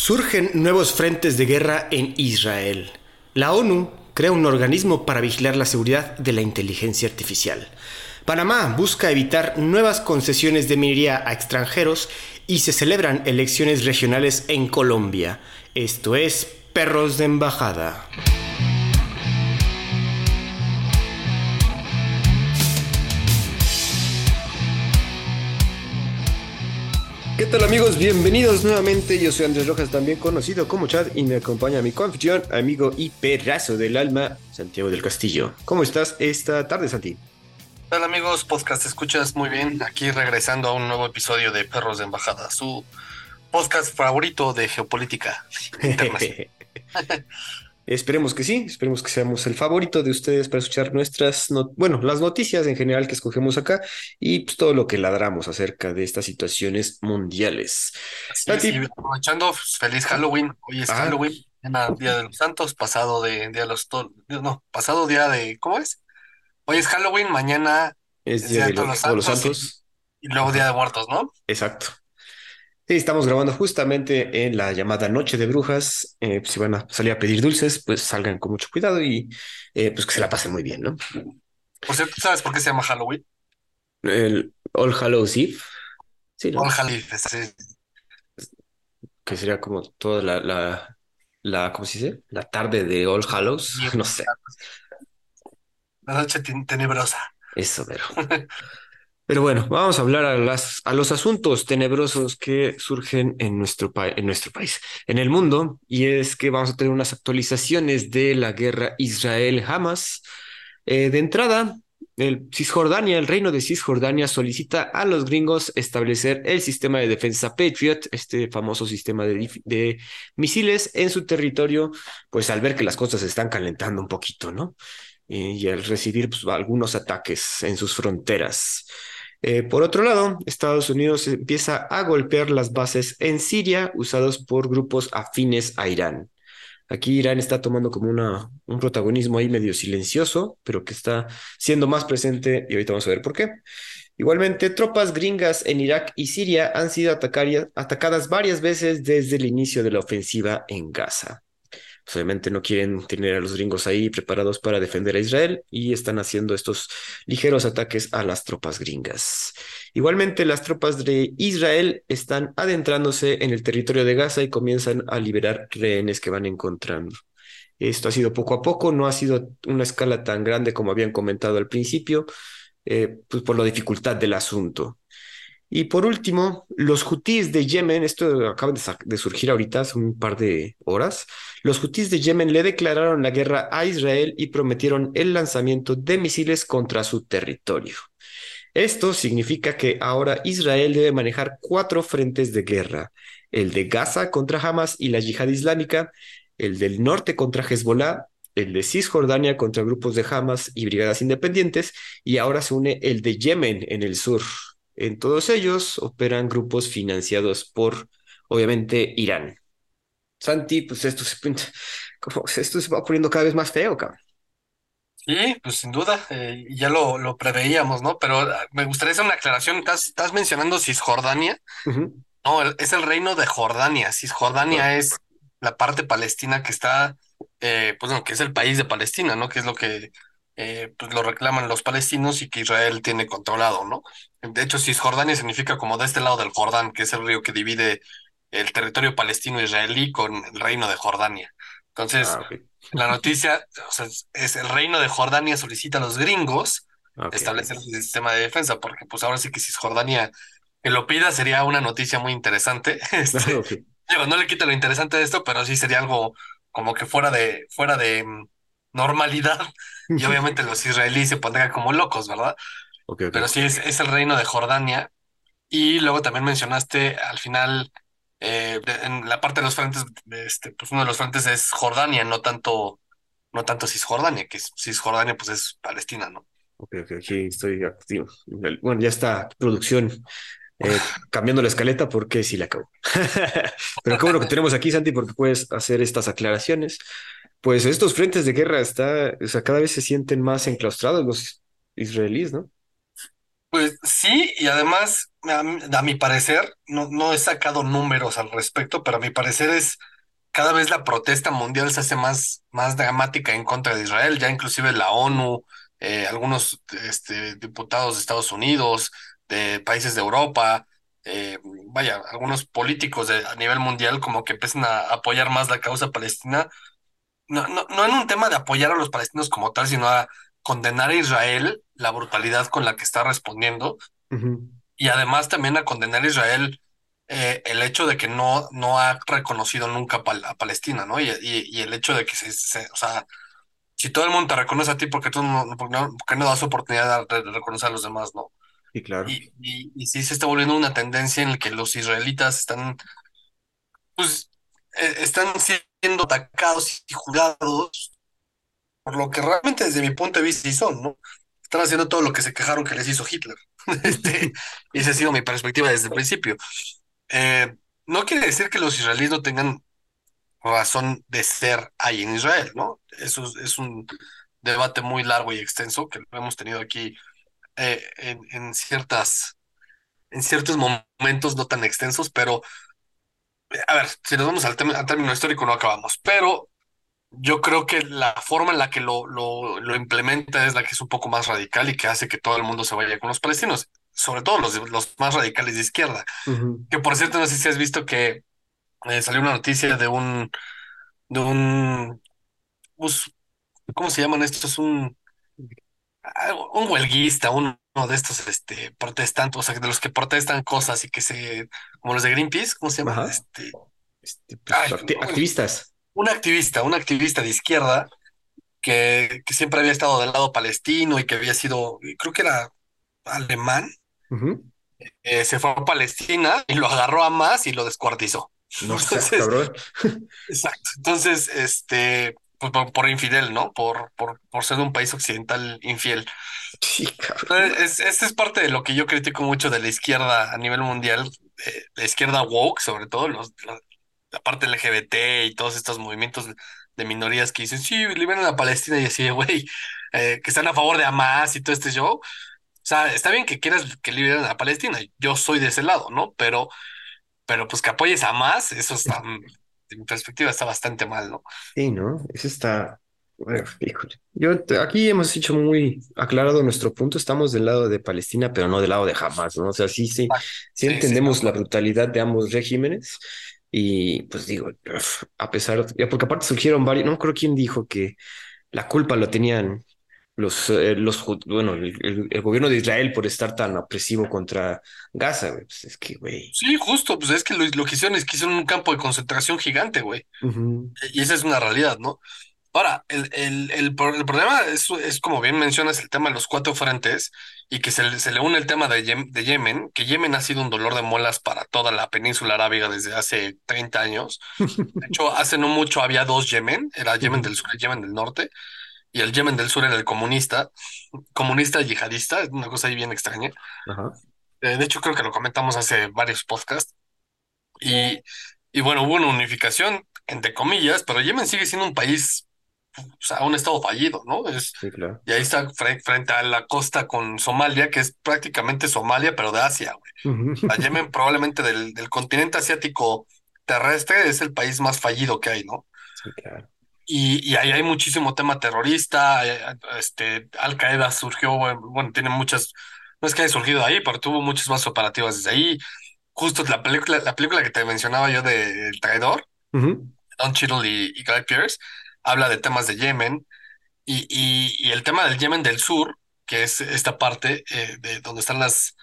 Surgen nuevos frentes de guerra en Israel. La ONU crea un organismo para vigilar la seguridad de la inteligencia artificial. Panamá busca evitar nuevas concesiones de minería a extranjeros y se celebran elecciones regionales en Colombia. Esto es Perros de Embajada. ¿Qué tal amigos? Bienvenidos nuevamente. Yo soy Andrés Rojas, también conocido como Chad, y me acompaña mi confusión, amigo y perrazo del alma, Santiago del Castillo. ¿Cómo estás esta tarde, Santi? ¿Qué tal amigos? Podcast escuchas muy bien. Aquí regresando a un nuevo episodio de Perros de Embajada, su podcast favorito de geopolítica internacional. Esperemos que sí, esperemos que seamos el favorito de ustedes para escuchar nuestras, bueno, las noticias en general que escogemos acá y pues, todo lo que ladramos acerca de estas situaciones mundiales. aprovechando, pues, feliz Halloween. Hoy es ah. Halloween, Día de los Santos, pasado de Día de los no, pasado día de, ¿cómo es? Hoy es Halloween, mañana es, Día, de, los, Santos, y luego Día de Muertos, ¿no? Exacto. Sí, estamos grabando justamente en la llamada Noche de Brujas. Eh, pues, si van a salir a pedir dulces, pues salgan con mucho cuidado y eh, pues que se la pasen muy bien, ¿no? Por cierto, ¿sabes por qué se llama Halloween? El All Hallows Eve. Sí, ¿no? All Hallows, sí. Que sería como toda la, la, la, ¿cómo se dice? La tarde de All Hallows, no sé. La noche tenebrosa. Eso, pero. Pero bueno, vamos a hablar a, las, a los asuntos tenebrosos que surgen en nuestro, en nuestro país, en el mundo, y es que vamos a tener unas actualizaciones de la guerra Israel-Hamas. Eh, de entrada, el Cisjordania, el reino de Cisjordania solicita a los gringos establecer el sistema de defensa Patriot, este famoso sistema de, de, misiles en su territorio, pues al ver que las cosas se están calentando un poquito, ¿no? y al recibir pues, algunos ataques en sus fronteras. Eh, por otro lado, Estados Unidos empieza a golpear las bases en Siria usados por grupos afines a Irán. Aquí Irán está tomando como una, un protagonismo ahí medio silencioso, pero que está siendo más presente y ahorita vamos a ver por qué. Igualmente, tropas gringas en Irak y Siria han sido atacadas varias veces desde el inicio de la ofensiva en Gaza. Obviamente no quieren tener a los gringos ahí preparados para defender a Israel y están haciendo estos ligeros ataques a las tropas gringas. Igualmente, las tropas de Israel están adentrándose en el territorio de Gaza y comienzan a liberar rehenes que van encontrando. Esto ha sido poco a poco, no ha sido una escala tan grande como habían comentado al principio, eh, pues por la dificultad del asunto. Y por último, los hutíes de Yemen, esto acaba de, surgir ahorita hace un par de horas, los hutíes de Yemen le declararon la guerra a Israel y prometieron el lanzamiento de misiles contra su territorio. Esto significa que ahora Israel debe manejar cuatro frentes de guerra, el de Gaza contra Hamas y la yihad islámica, el del norte contra Hezbollah, el de Cisjordania contra grupos de Hamas y brigadas independientes, y ahora se une el de Yemen en el sur. En todos ellos operan grupos financiados por, obviamente, Irán. Santi, pues esto se, como, esto se va poniendo cada vez más feo, cabrón. Sí, pues sin duda, eh, ya lo, lo, preveíamos, ¿no? Pero ah, me gustaría hacer una aclaración. Estás, estás mencionando Cisjordania. No, es el reino de Jordania. Cisjordania es la parte palestina que está, eh, pues no, que es el país de Palestina, ¿no? Que es lo que eh, pues lo reclaman los palestinos y que Israel tiene controlado, ¿no? De hecho, Cisjordania significa como de este lado del Jordán, que es el río que divide el territorio palestino-israelí con el reino de Jordania. Entonces, ah, la noticia es el reino de Jordania solicita a los gringos establecer un sistema de defensa, porque pues ahora sí que Cisjordania que lo pida sería una noticia muy interesante. Este, no le quita lo interesante de esto, pero sí sería algo como que fuera de, fuera de mm, normalidad y obviamente los israelíes se pondrían como locos, ¿verdad? Pero sí, es, es, el reino de Jordania. Y luego también mencionaste al final, eh, en la parte de los frentes, este, pues uno de los frentes es Jordania, no tanto, no tanto Cisjordania, que Cisjordania pues es Palestina, ¿no? Ok, ok, aquí estoy activo. Bueno, ya está producción eh, cambiando la escaleta porque sí la acabo. Pero qué bueno que tenemos aquí, Santi, porque puedes hacer estas aclaraciones pues estos frentes de guerra está, o sea, cada vez se sienten más enclaustrados los israelíes, ¿no? Pues sí, y además a, mi parecer, no, no he sacado números al respecto, pero a mi parecer es cada vez la protesta mundial se hace más, más dramática en contra de Israel, ya inclusive la ONU, eh, algunos este, diputados de Estados Unidos, de países de Europa, eh, vaya, algunos políticos de, a nivel mundial como que empiezan a apoyar más la causa palestina, no, no, no en un tema de apoyar a los palestinos como tal, sino a condenar a Israel la brutalidad con la que está respondiendo y además también a condenar a Israel eh, el hecho de que no, no ha reconocido nunca a Palestina, ¿no? Y, y, el hecho de que se, o sea, si todo el mundo te reconoce a ti, porque tú no, porque no, no das oportunidad de, reconocer a los demás, ¿no? Sí, claro. Y, y, y, sí se está volviendo una tendencia en la que los israelitas están, pues, están siendo atacados y juzgados por lo que realmente desde mi punto de vista sí son, ¿no? Están haciendo todo lo que se quejaron que les hizo Hitler. este, esa ha sido mi perspectiva desde el principio. Eh, no quiere decir que los israelíes no tengan razón de ser ahí en Israel, ¿no? Eso es, un debate muy largo y extenso que lo hemos tenido aquí eh, en, ciertas, en ciertos momentos no tan extensos, pero a ver, si nos vamos al, al término histórico no acabamos, pero yo creo que la forma en la que lo, lo, lo, implementa es la que es un poco más radical y que hace que todo el mundo se vaya con los palestinos, sobre todo los, los más radicales de izquierda. Que por cierto, no sé si has visto que eh, salió una noticia de un, de un, pues, ¿cómo se llaman estos? Un, un huelguista, uno de estos este, protestantes, o sea, de los que protestan cosas y que se, como los de Greenpeace, ¿cómo se llaman? Este, este pues, activistas un activista, un activista de izquierda que, que, siempre había estado del lado palestino y que había sido, creo que era alemán, eh, se fue a Palestina y lo agarró a más y lo descuartizó. No Entonces, cabrón. exacto. Entonces, este, pues, por, infidel, ¿no? Por, por, por ser un país occidental infiel. Sí, cabrón. Es, este es parte de lo que yo critico mucho de la izquierda a nivel mundial, eh, la izquierda woke, sobre todo, los, la parte LGBT y todos estos movimientos de minorías que dicen, sí, liberan a Palestina y así, güey, eh, que están a favor de Hamas y todo este show. O sea, está bien que quieras que liberen a Palestina, yo soy de ese lado, ¿no? Pero, pero pues que apoyes a Hamas, eso está, en mi perspectiva está bastante mal, ¿no? Sí, ¿no? Eso está, yo aquí hemos dicho muy aclarado nuestro punto, estamos del lado de Palestina, pero no del lado de Hamas, ¿no? O sea, sí, sí, sí, entendemos la brutalidad de ambos regímenes, y pues digo, a pesar, porque aparte surgieron varios, no creo quién dijo que la culpa lo tenían los, eh, los bueno, el, gobierno de Israel por estar tan opresivo contra Gaza, güey. Pues es que, güey. Sí, justo, pues es que lo, lo que hicieron es que hicieron un campo de concentración gigante, güey. Y esa es una realidad, ¿no? Ahora, el, el, el, problema es, es, como bien mencionas, el tema de los cuatro frentes y que se, se le une el tema de, de, Yemen, que Yemen ha sido un dolor de muelas para toda la península arábiga desde hace 30 años. De hecho, hace no mucho había dos Yemen, era Yemen del sur y Yemen del norte, y el Yemen del sur era el comunista, comunista yihadista, es una cosa ahí bien extraña. Eh, de hecho, creo que lo comentamos hace varios podcasts. Y, y bueno, hubo una unificación, entre comillas, pero Yemen sigue siendo un país o sea, un estado fallido, ¿no? Es, Y ahí está frente a la costa con Somalia, que es prácticamente Somalia, pero de Asia, güey. Yemen probablemente del, del, continente asiático terrestre es el país más fallido que hay, ¿no? Sí, claro. Y, y ahí hay muchísimo tema terrorista, eh, este, Al Qaeda surgió, bueno, tiene muchas, no es que haya surgido ahí, pero tuvo muchas más operativas desde ahí. Justo la película, la película que te mencionaba yo de El Traidor, Don Cheadle y, y Guy Pearce, habla de temas de Yemen y, y, el tema del Yemen del Sur, que es esta parte eh, de donde están las,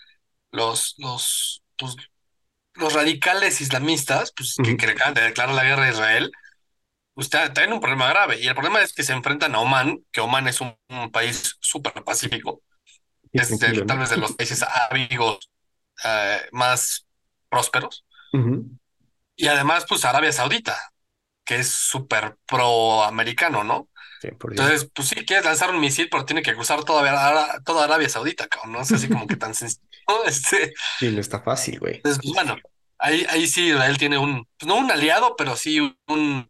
los, los, pues, los radicales islamistas, pues, que, que acaban de declarar la guerra a Israel, pues tienen un problema grave. Y el problema es que se enfrentan a Oman, que Oman es un, país súper pacífico, es tal vez de los países árabes eh, más prósperos. Y además, pues Arabia Saudita, que es súper pro-americano, ¿no? Entonces, pues sí, quieres lanzar un misil, pero tiene que cruzar toda, toda Arabia Saudita, cabrón, ¿no? Es así como que tan sencillo. Este... Sí, no está fácil, güey. Entonces, pues, bueno, ahí, ahí sí Israel tiene un, pues no un aliado, pero sí un,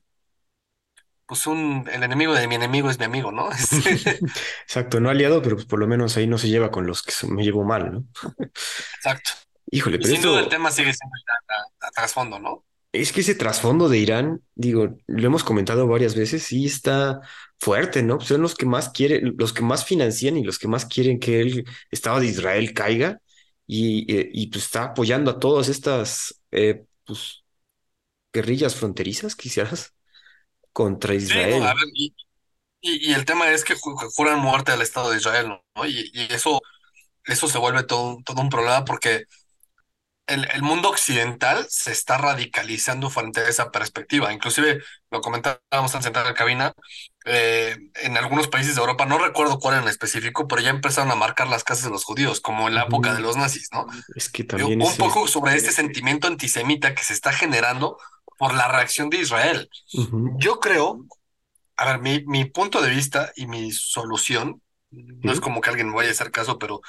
pues un, el enemigo de mi enemigo es mi amigo, ¿no? Exacto, no aliado, pero pues por lo menos ahí no se lleva con los que me llevo mal, ¿no? Exacto. Híjole, Y pero sin duda el esto, tema sigue siendo a, a trasfondo, ¿no? es que ese trasfondo de Irán, digo, lo hemos comentado varias veces, sí está fuerte, ¿no? Son los que más quieren, los que más financian y los que más quieren que el Estado de Israel caiga y, eh, y pues está apoyando a todas estas, eh, pues, guerrillas fronterizas, quizás, contra Sí, no, a Israel. ver, y, y, y el tema es que ju- juran muerte al Estado de Israel, ¿no? Y, y eso, eso se vuelve todo, un- todo un problema porque el, el mundo occidental se está radicalizando frente a esa perspectiva. Inclusive lo comentábamos al sentar en la cabina, eh, en algunos países de Europa, no recuerdo cuál en específico, pero ya empezaron a marcar las casas de los judíos, como en la época de los nazis, ¿no? Es que también Un ese... poco sobre este sentimiento antisemita que se está generando por la reacción de Israel. Yo creo, a ver, mi, mi punto de vista y mi solución, no es como que alguien me vaya a hacer caso, pero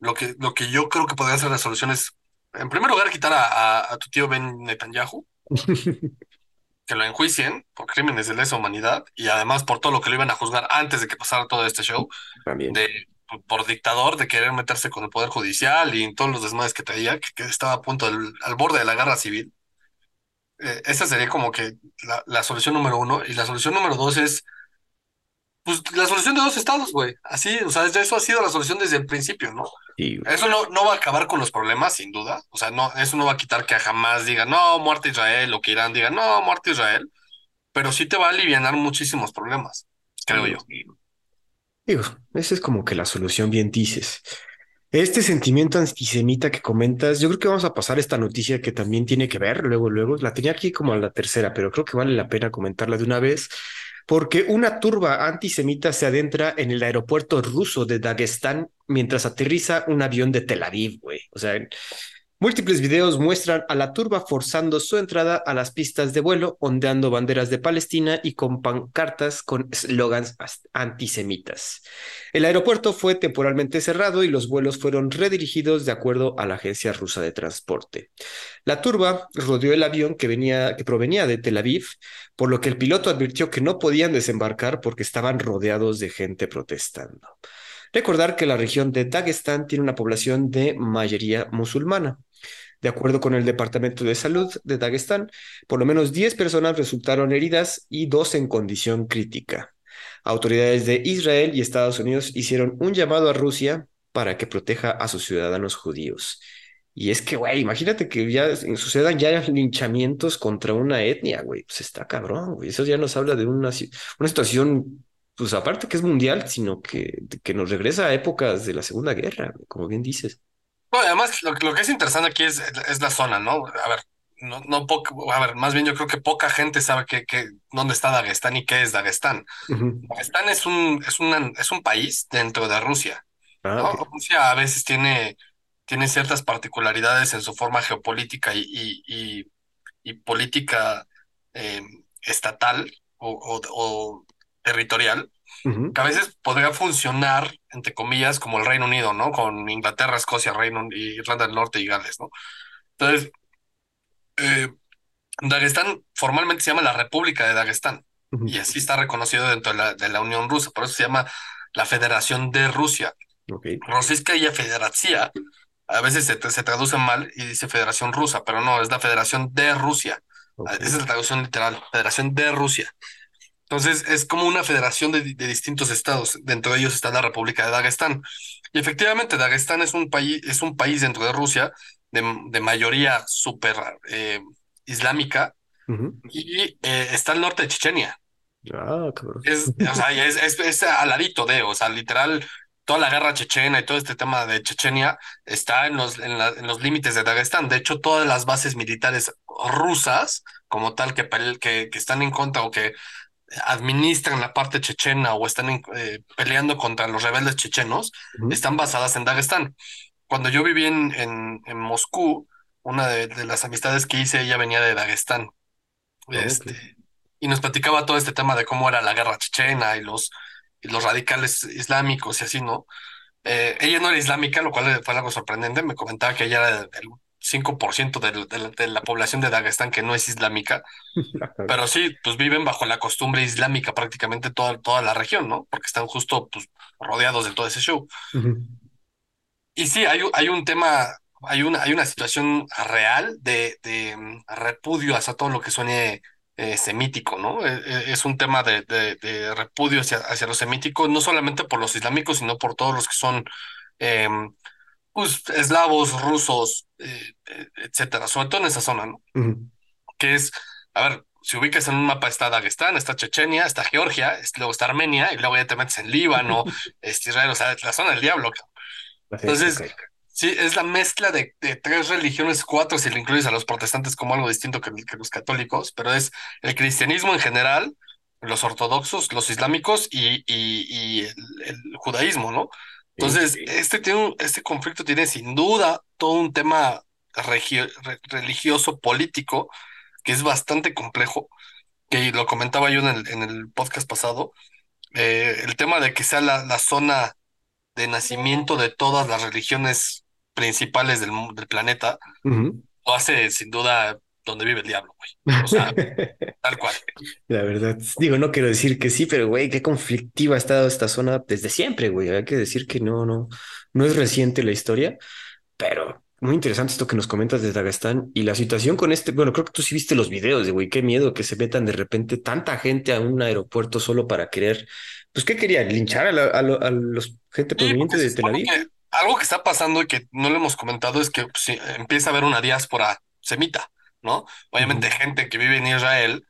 lo que, lo que yo creo que podría ser la solución es, en primer lugar, quitar a, a- a tu tío Ben Netanyahu, que lo enjuicien por crímenes de lesa humanidad y además por todo lo que lo iban a juzgar antes de que pasara todo este show, También. de por dictador, de querer meterse con el poder judicial y en todos los desmadres que traía, que, que estaba a punto del, al borde de la guerra civil. Eh, esa sería como que la, la solución número uno. Y la solución número dos es Pues la solución de dos estados, güey. Así, o sea, eso ha sido la solución desde el principio, ¿no? Sí, Eso no, no va a acabar con los problemas, sin duda. O sea, no, eso no va a quitar que jamás diga, no, muerte a Israel, o que Irán diga, no, muerte Israel, pero sí te va a aliviar muchísimos problemas, creo sí. yo. Digo, esa es como que la solución bien dices. Este sentimiento antisemita que comentas, yo creo que vamos a pasar esta noticia que también tiene que ver, luego, luego, la tenía aquí como a la tercera, pero creo que vale la pena comentarla de una vez, porque una turba antisemita se adentra en el aeropuerto ruso de Dagestán mientras aterriza un avión de Tel Aviv, güey. O sea, Múltiples videos muestran a la turba forzando su entrada a las pistas de vuelo, ondeando banderas de Palestina y con pancartas con eslogans antisemitas. El aeropuerto fue temporalmente cerrado y los vuelos fueron redirigidos de acuerdo a la agencia rusa de transporte. La turba rodeó el avión que, venía, que provenía de Tel Aviv, por lo que el piloto advirtió que no podían desembarcar porque estaban rodeados de gente protestando. Recordar que la región de Dagestán tiene una población de mayoría musulmana. De acuerdo con el Departamento de Salud de Dagestán, por lo menos 10 personas resultaron heridas y dos en condición crítica. Autoridades de Israel y Estados Unidos hicieron un llamado a Rusia para que proteja a sus ciudadanos judíos. Y es que, güey, imagínate que ya sucedan ya linchamientos contra una etnia, güey. Pues está cabrón, güey. Eso ya nos habla de una, una situación, pues aparte que es mundial, sino que, que nos regresa a épocas de la Segunda Guerra, como bien dices. No, además, lo, lo que es interesante aquí es, es la zona, ¿no? A ver, no, no poca, a ver, más bien yo creo que poca gente sabe que, que, dónde está Dagestán y qué es Dagestán. Uh -huh. Dagestán es un, es, una, es un país dentro de Rusia. Ah, ¿no? okay. Rusia a veces tiene, tiene ciertas particularidades en su forma geopolítica y, y, y, y política eh, estatal o, o, o territorial, Uh -huh. que a veces podría funcionar, entre comillas, como el Reino Unido, ¿no? Con Inglaterra, Escocia, Reino y Irlanda del Norte y Gales, ¿no? Entonces, eh, Dagestán formalmente se llama la República de Dagestán Uh -huh. y así está reconocido dentro de la, de la Unión Rusa, por eso se llama la Federación de Rusia. Okay. Rossiyskaya Federacia, a veces se, se, traduce mal y dice Federación Rusa, pero no, es la Federación de Rusia. Okay. Esa es la traducción literal, Federación de Rusia. Entonces es como una federación de, de, distintos estados. Dentro de ellos está la República de Dagestán. Y efectivamente, Dagestán es un país, es un país dentro de Rusia de, de mayoría súper eh, islámica Uh -huh. y eh, está al norte de Chechenia. Ah, cabrón. Es, o sea, es, es, es aladito de, o sea, literal, toda la guerra chechena y todo este tema de Chechenia está en los, en, la, en los límites de Dagestán. De hecho, todas las bases militares rusas, como tal, que, que, que están en contra o que administran la parte chechena o están en, eh, peleando contra los rebeldes chechenos, uh -huh. están basadas en Dagestán. Cuando yo viví en, en, en Moscú, una de, de, las amistades que hice, ella venía de Dagestán. Oh, este, okay. Y nos platicaba todo este tema de cómo era la guerra chechena y los, y los radicales islámicos y así, ¿no? Eh, ella no era islámica, lo cual fue algo sorprendente. Me comentaba que ella era el 5% de, de, de, la población de Dagestán que no es islámica, pero sí, pues viven bajo la costumbre islámica prácticamente toda, toda la región, ¿no? Porque están justo pues, rodeados de todo ese show. Uh -huh. Y sí, hay, hay un tema hay una, hay una situación real de, de mm, repudio hacia todo lo que suene eh, semítico, ¿no? Eh, eh, es un tema de, de, repudio hacia, hacia lo semítico, no solamente por los islámicos, sino por todos los que son em, pues, eslavos, rusos, etcétera, sobre todo en esa zona, ¿no? Que es, a ver, si ubicas en un mapa está Dagestán, está Chechenia, está Georgia, luego está Armenia, y luego ya te metes en Líbano, este, Israel, o sea, la zona del diablo. Entonces, Sí, es la mezcla de, tres religiones, cuatro si le incluyes a los protestantes como algo distinto que, los católicos, pero es el cristianismo en general, los ortodoxos, los islámicos y, y, el, judaísmo, ¿no? Entonces, este, tiene este conflicto tiene sin duda todo un tema religioso, político, que es bastante complejo, que lo comentaba yo en el, en el podcast pasado, eh, el tema de que sea la, la zona de nacimiento de todas las religiones principales del, del planeta, lo hace sin duda donde vive el diablo, güey. O sea, tal cual. La verdad, digo, no quiero decir que sí, pero güey, qué conflictiva ha estado esta zona desde siempre, güey. Hay que decir que no, no, no es reciente la historia, pero muy interesante esto que nos comentas de Dagestán y la situación con este, bueno, creo que tú sí viste los videos de, güey, qué miedo que se metan de repente tanta gente a un aeropuerto solo para querer, pues, ¿qué quería? ¿Linchar a, los gente proveniente de Tel Aviv? algo que está pasando y que no le hemos comentado es que pues, empieza a haber una diáspora semita, ¿no? Obviamente gente que vive en Israel,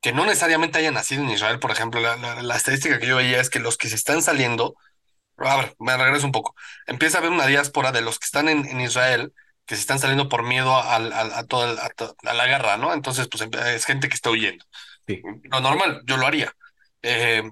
que no necesariamente haya nacido en Israel, por ejemplo, la, estadística que yo veía es que los que se están saliendo, a ver, me regreso un poco, empieza a haber una diáspora de los que están en, Israel que se están saliendo por miedo a, a, todo a, la guerra, ¿no? Entonces, pues es gente que está huyendo. Lo normal, yo lo haría. Eh,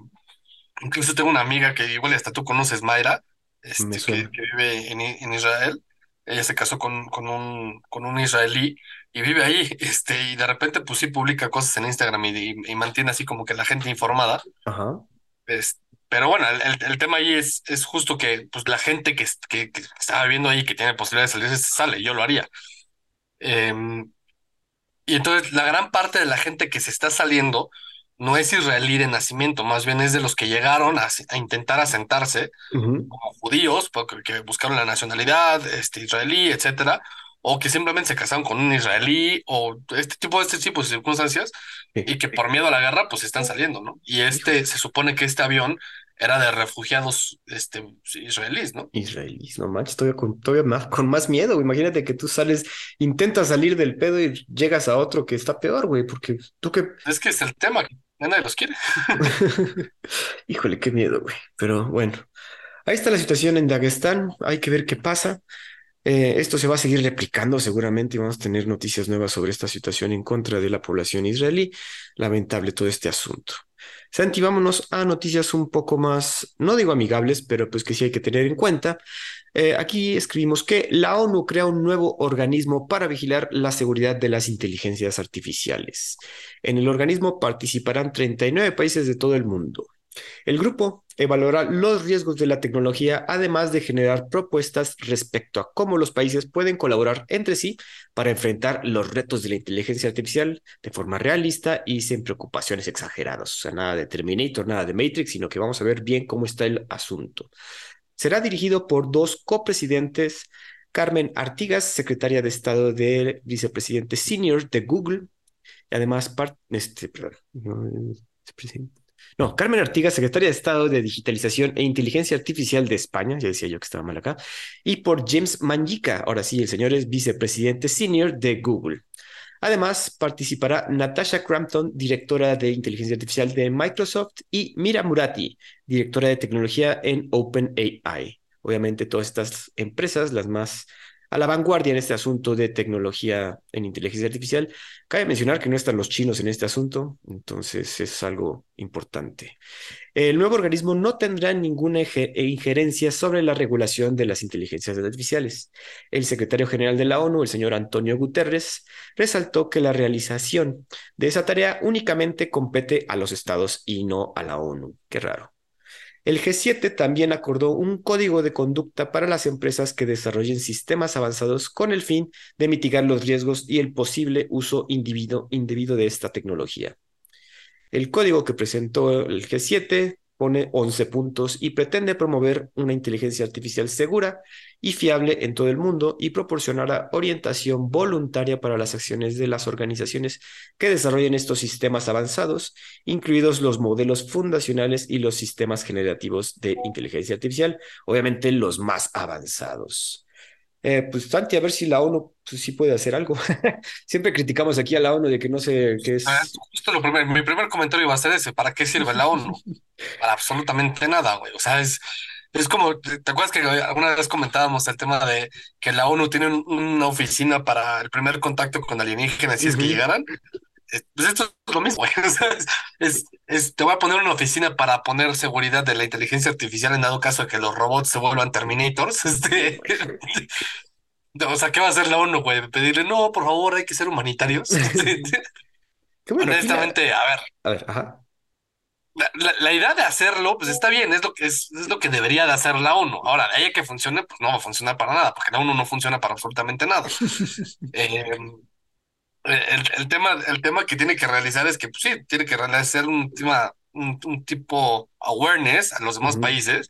incluso tengo una amiga que igual hasta tú conoces, Mayra, este, que, vive en, Israel. Ella se casó con, con, un, con un israelí y vive ahí, este, y de repente pues sí publica cosas en Instagram y, mantiene así como que la gente informada. Ajá. pero bueno, el, el, tema ahí es, es justo que pues la gente que, que, que está viviendo ahí, que tiene posibilidades de salir, sale, yo lo haría. Em, y entonces la gran parte de la gente que se está saliendo no es israelí de nacimiento, más bien es de los que llegaron a, intentar asentarse como judíos, porque que buscaron la nacionalidad este, israelí, etcétera, o que simplemente se casaron con un israelí, o este tipo, este tipo de circunstancias, y que por miedo a la guerra, pues están saliendo, ¿no? Y este, se supone que este avión era de refugiados este, israelíes, ¿no? Israelíes, no manches, todavía con, todavía más, con más miedo. Imagínate que tú sales, intentas salir del pedo y llegas a otro que está peor, güey, porque tú que... Es que es el tema, nadie los quiere. Híjole, qué miedo, güey. Pero bueno, ahí está la situación en Dagestán, hay que ver qué pasa. Eh, esto se va a seguir replicando seguramente y vamos a tener noticias nuevas sobre esta situación en contra de la población israelí. Lamentable todo este asunto. Santi, vámonos a noticias un poco más, no digo amigables, pero pues que sí hay que tener en cuenta. Eh, aquí escribimos que la ONU crea un nuevo organismo para vigilar la seguridad de las inteligencias artificiales. En el organismo participarán 39 países de todo el mundo. El grupo evaluará los riesgos de la tecnología, además de generar propuestas respecto a cómo los países pueden colaborar entre sí para enfrentar los retos de la inteligencia artificial de forma realista y sin preocupaciones exageradas. O sea, nada de Terminator, nada de Matrix, sino que vamos a ver bien cómo está el asunto. Será dirigido por dos copresidentes, Carmen Artigas, secretaria de Estado del vicepresidente senior de Google, y además, este, perdón, no, Carmen Artigas, secretaria de Estado de Digitalización e Inteligencia Artificial de España, ya decía yo que estaba mal acá, y por James Manjica, ahora sí, el señor es vicepresidente senior de Google. Además, participará Natasha Crampton, directora de inteligencia artificial de Microsoft, y Mira Murati, directora de tecnología en OpenAI. Obviamente, todas estas empresas, las más a la vanguardia en este asunto de tecnología en inteligencia artificial. Cabe mencionar que no están los chinos en este asunto, entonces es algo importante. El nuevo organismo no tendrá ninguna injerencia sobre la regulación de las inteligencias artificiales. El secretario general de la ONU, el señor Antonio Guterres, resaltó que la realización de esa tarea únicamente compete a los estados y no a la ONU. Qué raro. El G7 también acordó un código de conducta para las empresas que desarrollen sistemas avanzados con el fin de mitigar los riesgos y el posible uso indebido, de esta tecnología. El código que presentó el G7 pone 11 puntos y pretende promover una inteligencia artificial segura y fiable en todo el mundo y proporcionará orientación voluntaria para las acciones de las organizaciones que desarrollen estos sistemas avanzados, incluidos los modelos fundacionales y los sistemas generativos de inteligencia artificial, obviamente los más avanzados. Eh, pues Santi, a ver si la ONU pues, sí puede hacer algo. Siempre criticamos aquí a la ONU de que no sé qué es. Ah, justo lo primer, mi primer comentario iba a ser ese, ¿para qué sirve la ONU? Para absolutamente nada, güey. O sea, es, es como, ¿te acuerdas que alguna vez comentábamos el tema de que la ONU tiene una oficina para el primer contacto con alienígenas si es que llegaran? Pues esto es lo mismo, güey. Es, es, te voy a poner una oficina para poner seguridad de la inteligencia artificial en dado caso de que los robots se vuelvan Terminators. Este, o sea, ¿qué va a hacer la ONU, güey? Pedirle, no, por favor, hay que ser humanitarios. Honestamente, a ver. A ver, ajá. La, la, idea de hacerlo, pues está bien, es lo que es, es, lo que debería de hacer la ONU. Ahora, de ahí a que funcione, pues no va a funcionar para nada, porque la ONU no funciona para absolutamente nada. eh, el, tema, el tema que tiene que realizar es que, pues, sí, tiene que realizar un, tema, un, tipo awareness a los demás países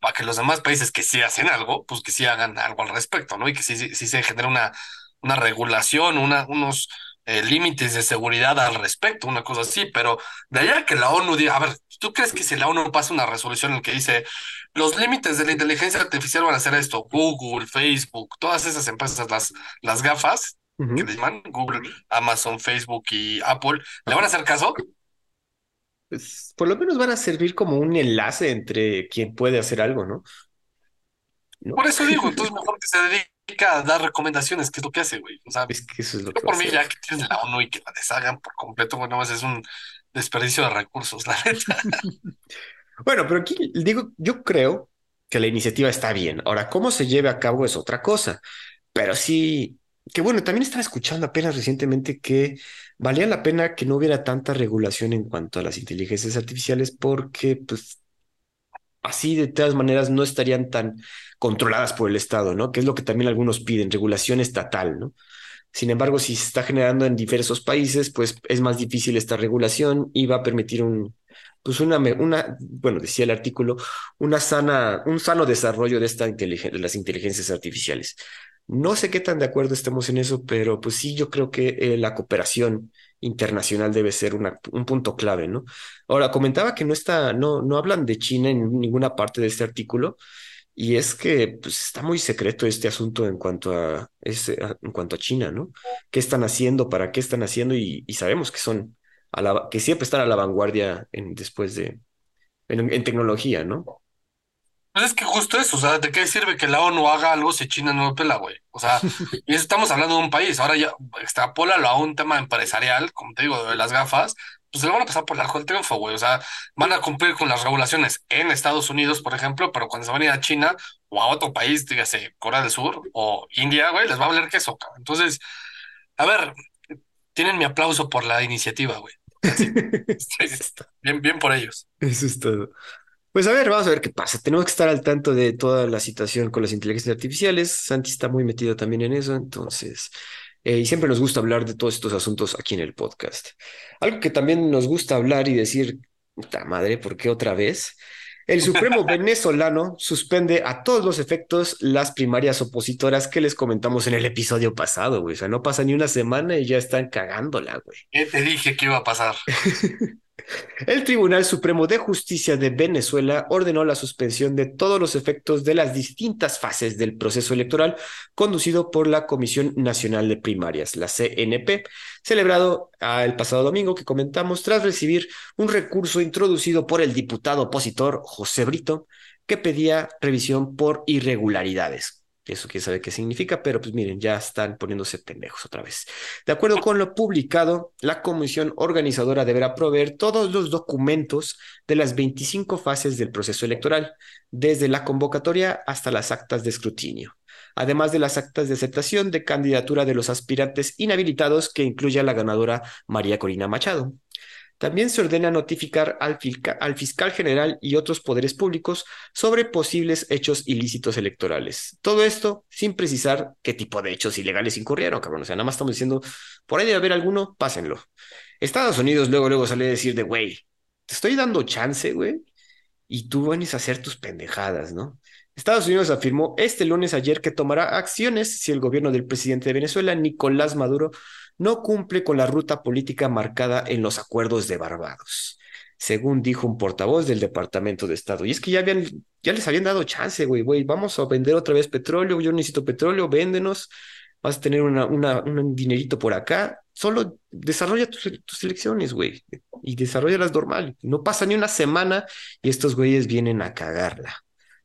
para que los demás países que sí hacen algo, pues que sí hagan algo al respecto, ¿no? Y que sí, sí, se genere una, una regulación, una, unos eh, límites de seguridad al respecto, una cosa así, pero de allá que la ONU diga, a ver, ¿tú crees que si la ONU pasa una resolución en que dice los límites de la inteligencia artificial van a ser esto, Google, Facebook, todas esas empresas, las, las gafas, que le llaman Google, Amazon, Facebook y Apple, ¿le van a hacer caso? Pues por lo menos van a servir como un enlace entre quien puede hacer algo, ¿no? Por eso digo, entonces mejor que se dedica a dar recomendaciones, que es lo que hace, güey. O sea, es que eso es lo que por mí, ya que tienes la ONU y que la deshagan por completo, bueno, más es un desperdicio de recursos, la neta. bueno, pero aquí digo, yo creo que la iniciativa está bien. Ahora, cómo se lleve a cabo es otra cosa. Pero sí, que bueno, también estaba escuchando apenas recientemente que valía la pena que no hubiera tanta regulación en cuanto a las inteligencias artificiales porque pues así de todas maneras no estarían tan controladas por el Estado, ¿no? Que es lo que también algunos piden, regulación estatal, ¿no? Sin embargo, si se está generando en diversos países, pues es más difícil esta regulación y va a permitir un, pues una, una, bueno, decía el artículo, una sana, un sano desarrollo de, esta de las inteligencias artificiales. No sé qué tan de acuerdo estemos en eso, pero pues sí, yo creo que eh, la cooperación internacional debe ser un punto clave, ¿no? Ahora, comentaba que no está, no, no hablan de China en ninguna parte de este artículo, y es que pues, está muy secreto este asunto en cuanto a, en cuanto a China, ¿no? ¿Qué están haciendo? ¿Para qué están haciendo? Y, sabemos que son, a la, que siempre están a la vanguardia en, después de, en tecnología, ¿no? Pues es que justo eso, o sea, ¿de qué sirve que la ONU haga algo si China no lo pela, güey? O sea, y estamos hablando de un país, ahora ya extrapólalo a un tema empresarial, como te digo, de las gafas, pues se lo van a pasar por el arco del triunfo, güey. O sea, van a cumplir con las regulaciones en Estados Unidos, por ejemplo, pero cuando se van a ir a China o a otro país, dígase Corea del Sur o India, güey, les va a valer queso, cabrón. Entonces, a ver, tienen mi aplauso por la iniciativa, güey. bien, bien por ellos. Eso es todo. Pues a ver, vamos a ver qué pasa. Tenemos que estar al tanto de toda la situación con las inteligencias artificiales. Santi está muy metido también en eso, entonces, eh, y siempre nos gusta hablar de todos estos asuntos aquí en el podcast. Algo que también nos gusta hablar y decir, puta madre, ¿por qué otra vez? El Supremo venezolano suspende a todos los efectos las primarias opositoras que les comentamos en el episodio pasado, güey. O sea, no pasa ni una semana y ya están cagándola, güey. ¿Qué te dije que iba a pasar? El Tribunal Supremo de Justicia de Venezuela ordenó la suspensión de todos los efectos de las distintas fases del proceso electoral conducido por la Comisión Nacional de Primarias, la CNP, celebrado el pasado domingo que comentamos tras recibir un recurso introducido por el diputado opositor José Brito que pedía revisión por irregularidades. Eso quién sabe qué significa, pero pues miren, ya están poniéndose pendejos otra vez. De acuerdo con lo publicado, la comisión organizadora deberá proveer todos los documentos de las 25 fases del proceso electoral, desde la convocatoria hasta las actas de escrutinio, además de las actas de aceptación de candidatura de los aspirantes inhabilitados que incluye a la ganadora María Corina Machado. También se ordena notificar al, fiscal general y otros poderes públicos sobre posibles hechos ilícitos electorales. Todo esto sin precisar qué tipo de hechos ilegales incurrieron, cabrón. O sea, nada más estamos diciendo, por ahí debe haber alguno, pásenlo. Estados Unidos luego, luego sale a decir de, güey, te estoy dando chance, güey, y tú vienes a hacer tus pendejadas, ¿no? Estados Unidos afirmó este lunes ayer que tomará acciones si el gobierno del presidente de Venezuela, Nicolás Maduro, no cumple con la ruta política marcada en los acuerdos de Barbados, según dijo un portavoz del Departamento de Estado. Y es que ya, habían, ya les habían dado chance, güey, güey, vamos a vender otra vez petróleo, yo necesito petróleo, véndenos, vas a tener una, un dinerito por acá, solo desarrolla tus, tus elecciones, güey, y desarrollalas normal. No pasa ni una semana y estos güeyes vienen a cagarla.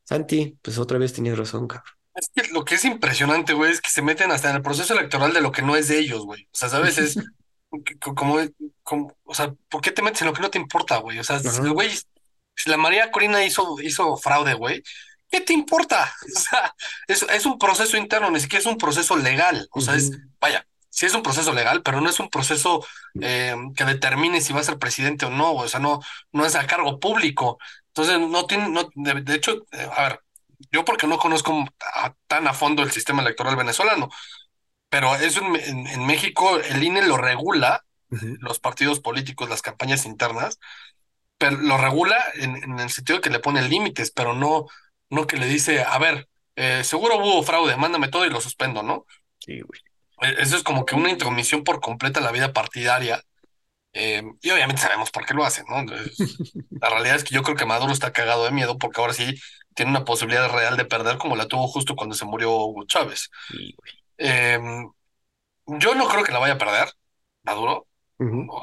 Santi, pues otra vez tenías razón, cabrón. Es que lo que es impresionante, güey, es que se meten hasta en el proceso electoral de lo que no es de ellos, güey. O sea, ¿sabes? Es como, como, o sea, ¿por qué te metes en lo que no te importa, güey? O sea, el güey, si la María Corina hizo, hizo fraude, güey, ¿qué te importa? O sea, es, es un proceso interno, ni siquiera es un proceso legal. O sea, es, vaya, sí es un proceso legal, pero no es un proceso eh, que determine si va a ser presidente o no, o sea, no, no es a cargo público. Entonces, no tiene, no, de, hecho, eh, a ver, yo porque no conozco tan a fondo el sistema electoral venezolano, pero eso en, México el INE lo regula, los partidos políticos, las campañas internas, pero lo regula en, el sentido de que le pone límites, pero no, no que le dice, a ver, eh, seguro hubo fraude, mándame todo y lo suspendo, ¿no? Sí, güey. E, eso es como que una intromisión por completa en la vida partidaria eh, y obviamente sabemos por qué lo hacen, ¿no? La realidad es que yo creo que Maduro está cagado de miedo porque ahora sí tiene una posibilidad real de perder como la tuvo justo cuando se murió Hugo Chávez. Em, yo no creo que la vaya a perder, Maduro.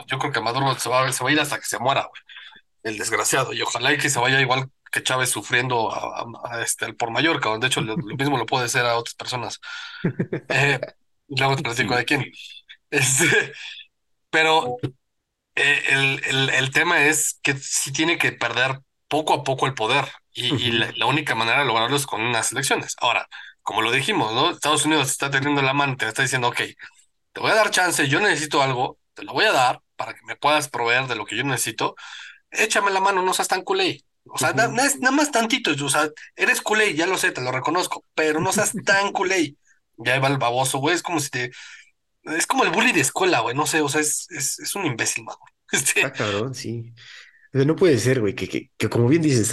Yo creo que Maduro se va, se va a ir hasta que se muera, güey. El desgraciado. Y ojalá y que se vaya igual que Chávez sufriendo a, este, por mayor, cabrón. De hecho, lo, mismo lo puede ser a otras personas. Eh, luego te platico de quién. Este, pero el, el, el, tema es que sí tiene que perder poco a poco el poder y, la, única manera de lograrlo es con unas elecciones. Ahora, como lo dijimos, ¿no? Estados Unidos está teniendo la mano, te está diciendo, ok, te voy a dar chance, yo necesito algo, te lo voy a dar para que me puedas proveer de lo que yo necesito. Échame la mano, no seas tan culé. O sea, nada, más tantito, o sea, eres culé, ya lo sé, te lo reconozco, pero no seas tan culé. Ya va el baboso, güey, es como si te, es como el bully de escuela, güey, no sé, o sea, es, es, es un imbécil, maduro. Este... Ah, cabrón, sí. no puede ser, güey, que, que, que, como bien dices,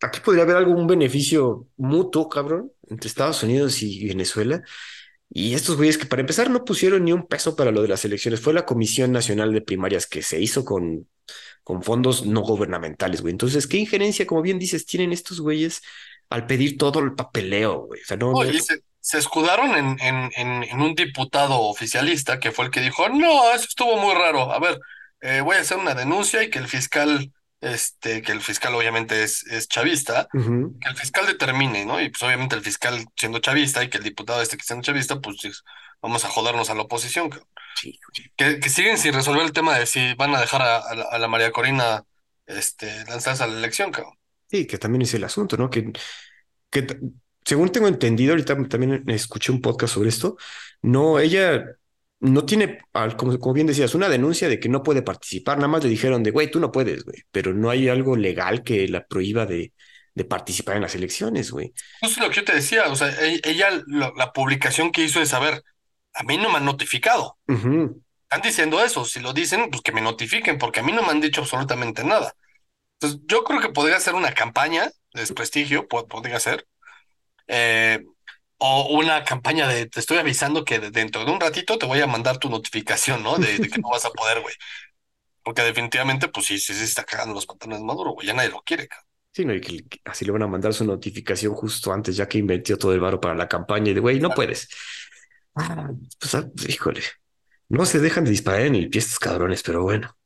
aquí podría haber algún beneficio mutuo, cabrón, entre Estados Unidos y Venezuela. Y estos güeyes que para empezar no pusieron ni un peso para lo de las elecciones, fue la Comisión Nacional de Primarias que se hizo con, con fondos no gubernamentales, güey. Entonces, ¿qué injerencia, como bien dices, tienen estos güeyes al pedir todo el papeleo, güey? O sea, no, se escudaron en, en, en, un diputado oficialista que fue el que dijo, no, eso estuvo muy raro. A ver, eh, voy a hacer una denuncia y que el fiscal, este, que el fiscal obviamente es, es chavista, que el fiscal determine, ¿no? Y pues obviamente el fiscal siendo chavista y que el diputado este que siendo chavista, pues vamos a jodernos a la oposición. Que, que, siguen sin resolver el tema de si van a dejar a, la, María Corina este, lanzarse a la elección, cabrón. Sí, que también es el asunto, ¿no? Que, que según tengo entendido, ahorita también escuché un podcast sobre esto, no, ella no tiene, como, como bien decías, una denuncia de que no puede participar, nada más le dijeron de, güey, tú no puedes, güey, pero no hay algo legal que la prohíba de, de participar en las elecciones, güey. Eso es lo que yo te decía, o sea, e, ella, la publicación que hizo es, saber, a mí no me han notificado. Están diciendo eso, si lo dicen, pues que me notifiquen, porque a mí no me han dicho absolutamente nada. Entonces, yo creo que podría ser una campaña de desprestigio, podría ser, eh, o una campaña de te estoy avisando que dentro de un ratito te voy a mandar tu notificación, ¿no? De, que no vas a poder, güey. Porque definitivamente, pues sí, sí, se está cagando los pantalones Maduro, güey. Ya nadie lo quiere, cabrón. Sí, no, y que, así le van a mandar su notificación justo antes, ya que invirtió todo el varo para la campaña y de, güey, no puedes. Ah, pues, ah, híjole, no se dejan de disparar en el pie estos cabrones, pero bueno.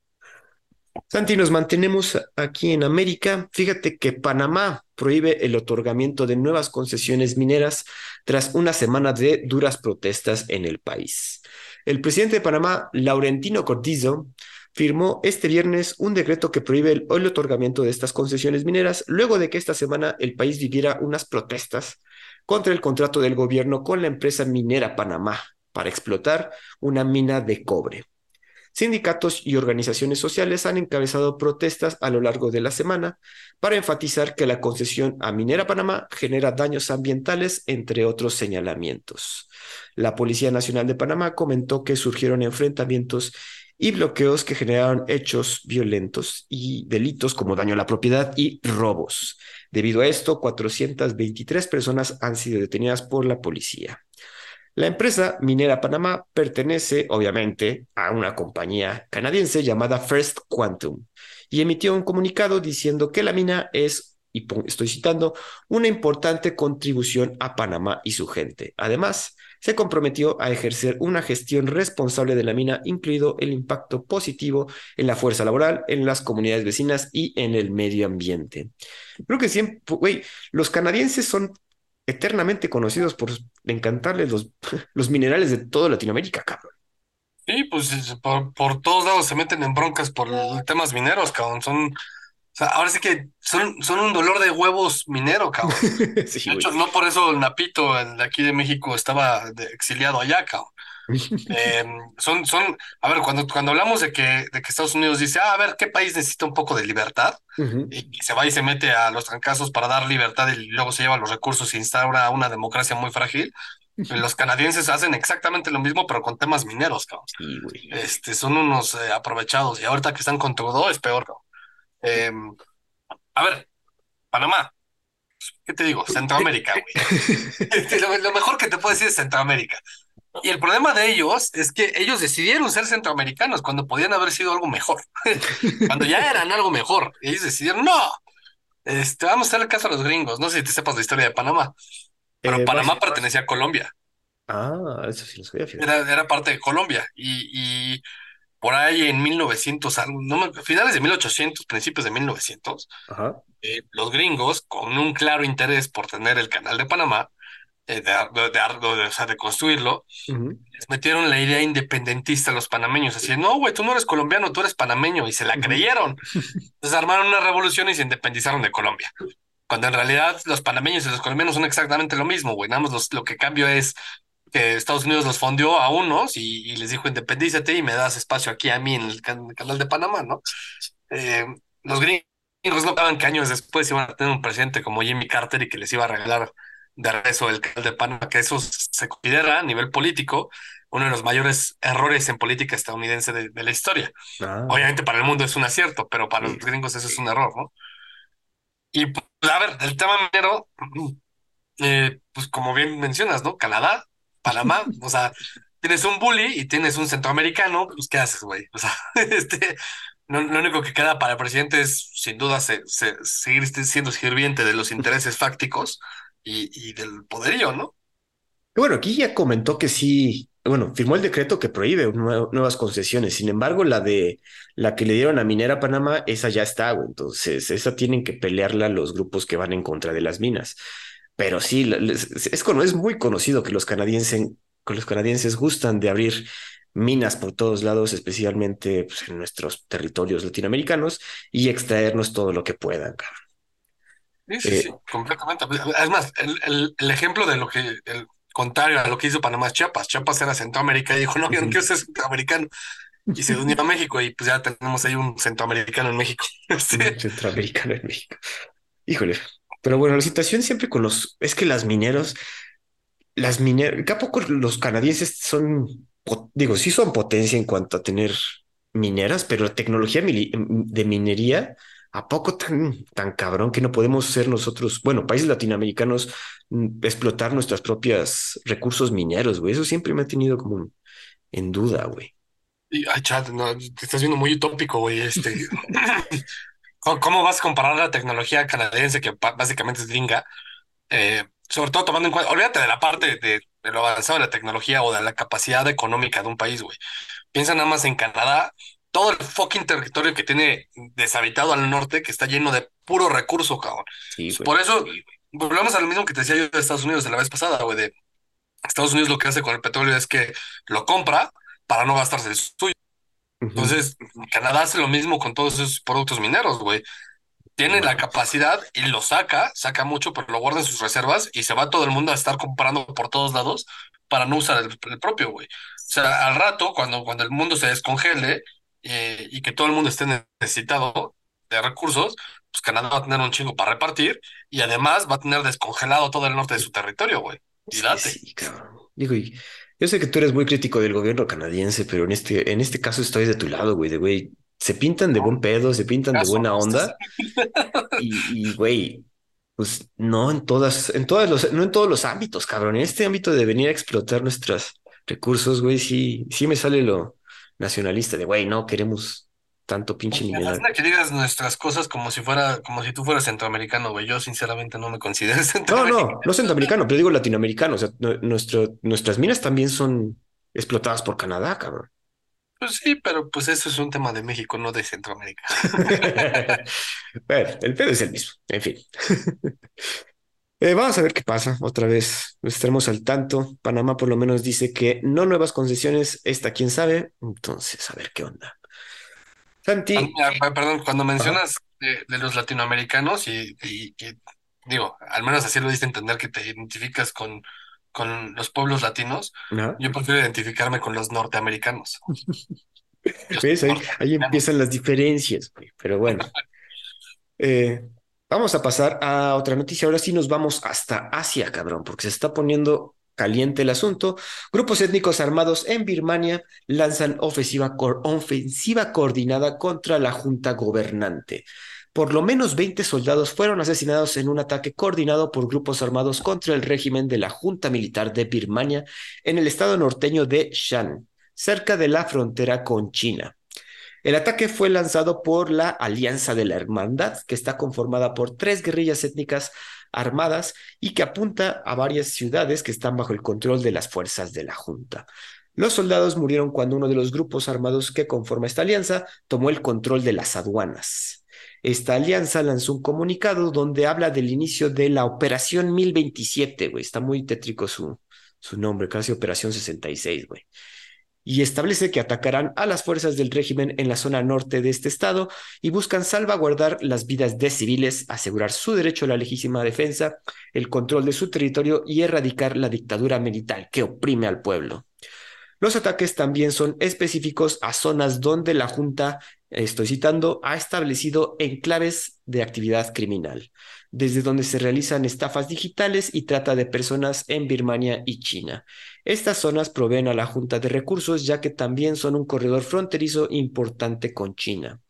Santi, nos mantenemos aquí en América. Fíjate que Panamá prohíbe el otorgamiento de nuevas concesiones mineras tras una semana de duras protestas en el país. El presidente de Panamá, Laurentino Cortizo, firmó este viernes un decreto que prohíbe el, el, otorgamiento de estas concesiones mineras luego de que esta semana el país viviera unas protestas contra el contrato del gobierno con la empresa minera Panamá para explotar una mina de cobre. Sindicatos y organizaciones sociales han encabezado protestas a lo largo de la semana para enfatizar que la concesión a Minera Panamá genera daños ambientales, entre otros señalamientos. La Policía Nacional de Panamá comentó que surgieron enfrentamientos y bloqueos que generaron hechos violentos y delitos como daño a la propiedad y robos. Debido a esto, 423 personas han sido detenidas por la policía. La empresa minera Panamá pertenece, obviamente, a una compañía canadiense llamada First Quantum y emitió un comunicado diciendo que la mina es y estoy citando, una importante contribución a Panamá y su gente. Además, se comprometió a ejercer una gestión responsable de la mina, incluido el impacto positivo en la fuerza laboral, en las comunidades vecinas y en el medio ambiente. Creo que siempre, güey, los canadienses son eternamente conocidos por encantarles los, los minerales de toda Latinoamérica, cabrón. Sí, pues por, por todos lados se meten en broncas por temas mineros, cabrón. Son o sea, ahora sí que son, son un dolor de huevos minero, cabrón. de hecho, no por eso el Napito, el de aquí de México, estaba exiliado allá, cabrón. Em, son, son, a ver, cuando, cuando hablamos de que, de que Estados Unidos dice, ah, a ver, ¿qué país necesita un poco de libertad? y, se va y se mete a los trancazos para dar libertad y luego se lleva los recursos e instaura una democracia muy frágil. Los canadienses hacen exactamente lo mismo, pero con temas mineros, cabrón. este, son unos eh, aprovechados y ahorita que están con todo es peor, cabrón. Em, a ver, Panamá. ¿Qué te digo? Centroamérica, güey. lo, mejor que te puedo decir es Centroamérica. Y el problema de ellos es que ellos decidieron ser centroamericanos cuando podían haber sido algo mejor. cuando ya eran algo mejor. Ellos decidieron, no, este, vamos a hacerle caso a los gringos. No sé si te sepas la historia de Panamá. Pero eh, Panamá pertenecía a Colombia. Ah, eso sí lo sabía. Era, era parte de Colombia. Y, y por ahí en 1900, no, finales de 1800, principios de 1900, eh, los gringos, con un claro interés por tener el canal de Panamá, eh, de, de, o sea, de construirlo, les metieron la idea independentista a los panameños, así, no, güey, tú no eres colombiano, tú eres panameño, y se la creyeron. Entonces armaron una revolución y se independizaron de Colombia. Cuando en realidad los panameños y los colombianos son exactamente lo mismo, güey, nada más lo que cambio es que Estados Unidos los fondió a unos y, les dijo independízate y me das espacio aquí a mí en el, canal de Panamá, ¿no? Eh, los gringos no saben que años después iban a tener un presidente como Jimmy Carter y que les iba a regalar de regreso el canal de Panamá, que eso se considera a nivel político uno de los mayores errores en política estadounidense de, la historia. Ah. Obviamente para el mundo es un acierto, pero para los gringos eso es un error, ¿no? Y pues, a ver, el tema minero, eh, pues como bien mencionas, ¿no? Canadá Panamá, o sea, tienes un bully y tienes un centroamericano, pues ¿qué haces, güey? O sea, este, lo único que queda para el presidente es, sin duda, seguir siendo sirviente de los intereses fácticos y, del poderío, ¿no? Bueno, aquí ya comentó que sí, bueno, firmó el decreto que prohíbe nuevas concesiones. Sin embargo, la de la que le dieron a Minera Panamá, esa ya está, güey. Entonces, esa tienen que pelearla los grupos que van en contra de las minas. Pero sí, es, es muy conocido que los canadienses, los canadienses gustan de abrir minas por todos lados, especialmente pues, en nuestros territorios latinoamericanos, y extraernos todo lo que puedan, Sí, sí, sí, eh, completamente. Es más, el, el, ejemplo de lo que, el contrario a lo que hizo Panamá es Chiapas. Chiapas era Centroamérica y dijo, no, yo no quiero ser centroamericano. Y se unió a México y pues ya tenemos ahí un centroamericano en México. centroamericano en México. Híjole, pero bueno, la situación siempre con los, es que las mineros, las mineras, ¿a poco los canadienses son, digo, sí son potencia en cuanto a tener mineras, pero la tecnología de minería, ¿a poco tan, tan cabrón que no podemos ser nosotros, bueno, países latinoamericanos, mm, explotar nuestras propias recursos mineros, güey? Eso siempre me ha tenido como en duda, güey. Ay, chat, no, te estás viendo muy utópico, güey. Este. ¿Cómo vas a comparar la tecnología canadiense, que básicamente es gringa? Eh, sobre todo tomando en cuenta, olvídate de la parte de, lo avanzado de la tecnología o de la capacidad económica de un país, güey. Piensa nada más en Canadá, todo el fucking territorio que tiene deshabitado al norte, que está lleno de puro recurso, cabrón. Por eso, volvemos a lo mismo que te decía yo de Estados Unidos de la vez pasada, güey, de Estados Unidos lo que hace con el petróleo es que lo compra para no gastarse el suyo. Entonces, Canadá hace lo mismo con todos esos productos mineros, güey. Tiene la capacidad y lo saca, saca mucho, pero lo guarda en sus reservas y se va todo el mundo a estar comprando por todos lados para no usar el, propio, güey. O sea, al rato, cuando, cuando el mundo se descongele eh, y que todo el mundo esté necesitado de recursos, pues Canadá va a tener un chingo para repartir y además va a tener descongelado todo el norte de su territorio, güey. Y date. Sí, cabrón. Digo, y Yo sé que tú eres muy crítico del gobierno canadiense, pero en este, en este caso estoy de tu lado, güey, de güey, se pintan de buen pedo, se pintan de buena onda y, y, güey, pues no en todas, en todas los, no en todos los ámbitos, cabrón. En este ámbito de venir a explotar nuestros recursos, güey, sí, sí me sale lo nacionalista de, güey, no queremos tanto pinche mineral. que digas nuestras cosas como si fuera, como si tú fueras centroamericano, güey. Yo sinceramente no me considero centroamericano. No, no, no centroamericano, pero digo latinoamericano. O sea, nuestro, nuestras minas también son explotadas por Canadá, cabrón. Pues sí, pero pues eso es un tema de México, no de Centroamérica. bueno, el pedo es el mismo, en fin. Eh, vamos a ver qué pasa otra vez. Estaremos al tanto. Panamá por lo menos dice que no nuevas concesiones. Esta quién sabe. Entonces, a ver qué onda. Santi. Ah, perdón, cuando mencionas de, los latinoamericanos y, digo, al menos así lo diste a entender que te identificas con, con los pueblos latinos, yo prefiero identificarme con los norteamericanos. Ahí, empiezan las diferencias, pero bueno. Eh, vamos a pasar a otra noticia. Ahora sí nos vamos hasta Asia, cabrón, porque se está poniendo caliente el asunto. Grupos étnicos armados en Birmania lanzan ofensiva, ofensiva coordinada contra la junta gobernante. Por lo menos 20 soldados fueron asesinados en un ataque coordinado por grupos armados contra el régimen de la Junta Militar de Birmania en el estado norteño de Shan, cerca de la frontera con China. El ataque fue lanzado por la Alianza de la Hermandad, que está conformada por tres guerrillas étnicas armadas y que apunta a varias ciudades que están bajo el control de las fuerzas de la Junta. Los soldados murieron cuando uno de los grupos armados que conforma esta alianza tomó el control de las aduanas. Esta alianza lanzó un comunicado donde habla del inicio de la Operación 1027, güey. Está muy tétrico su, su nombre, casi Operación 66, güey y establece que atacarán a las fuerzas del régimen en la zona norte de este estado y buscan salvaguardar las vidas de civiles, asegurar su derecho a la legítima defensa, el control de su territorio y erradicar la dictadura militar que oprime al pueblo. Los ataques también son específicos a zonas donde la Junta, estoy citando, ha establecido enclaves de actividad criminal, desde donde se realizan estafas digitales y trata de personas en Birmania y China. Estas zonas proveen a la Junta de recursos ya que también son un corredor fronterizo importante con China.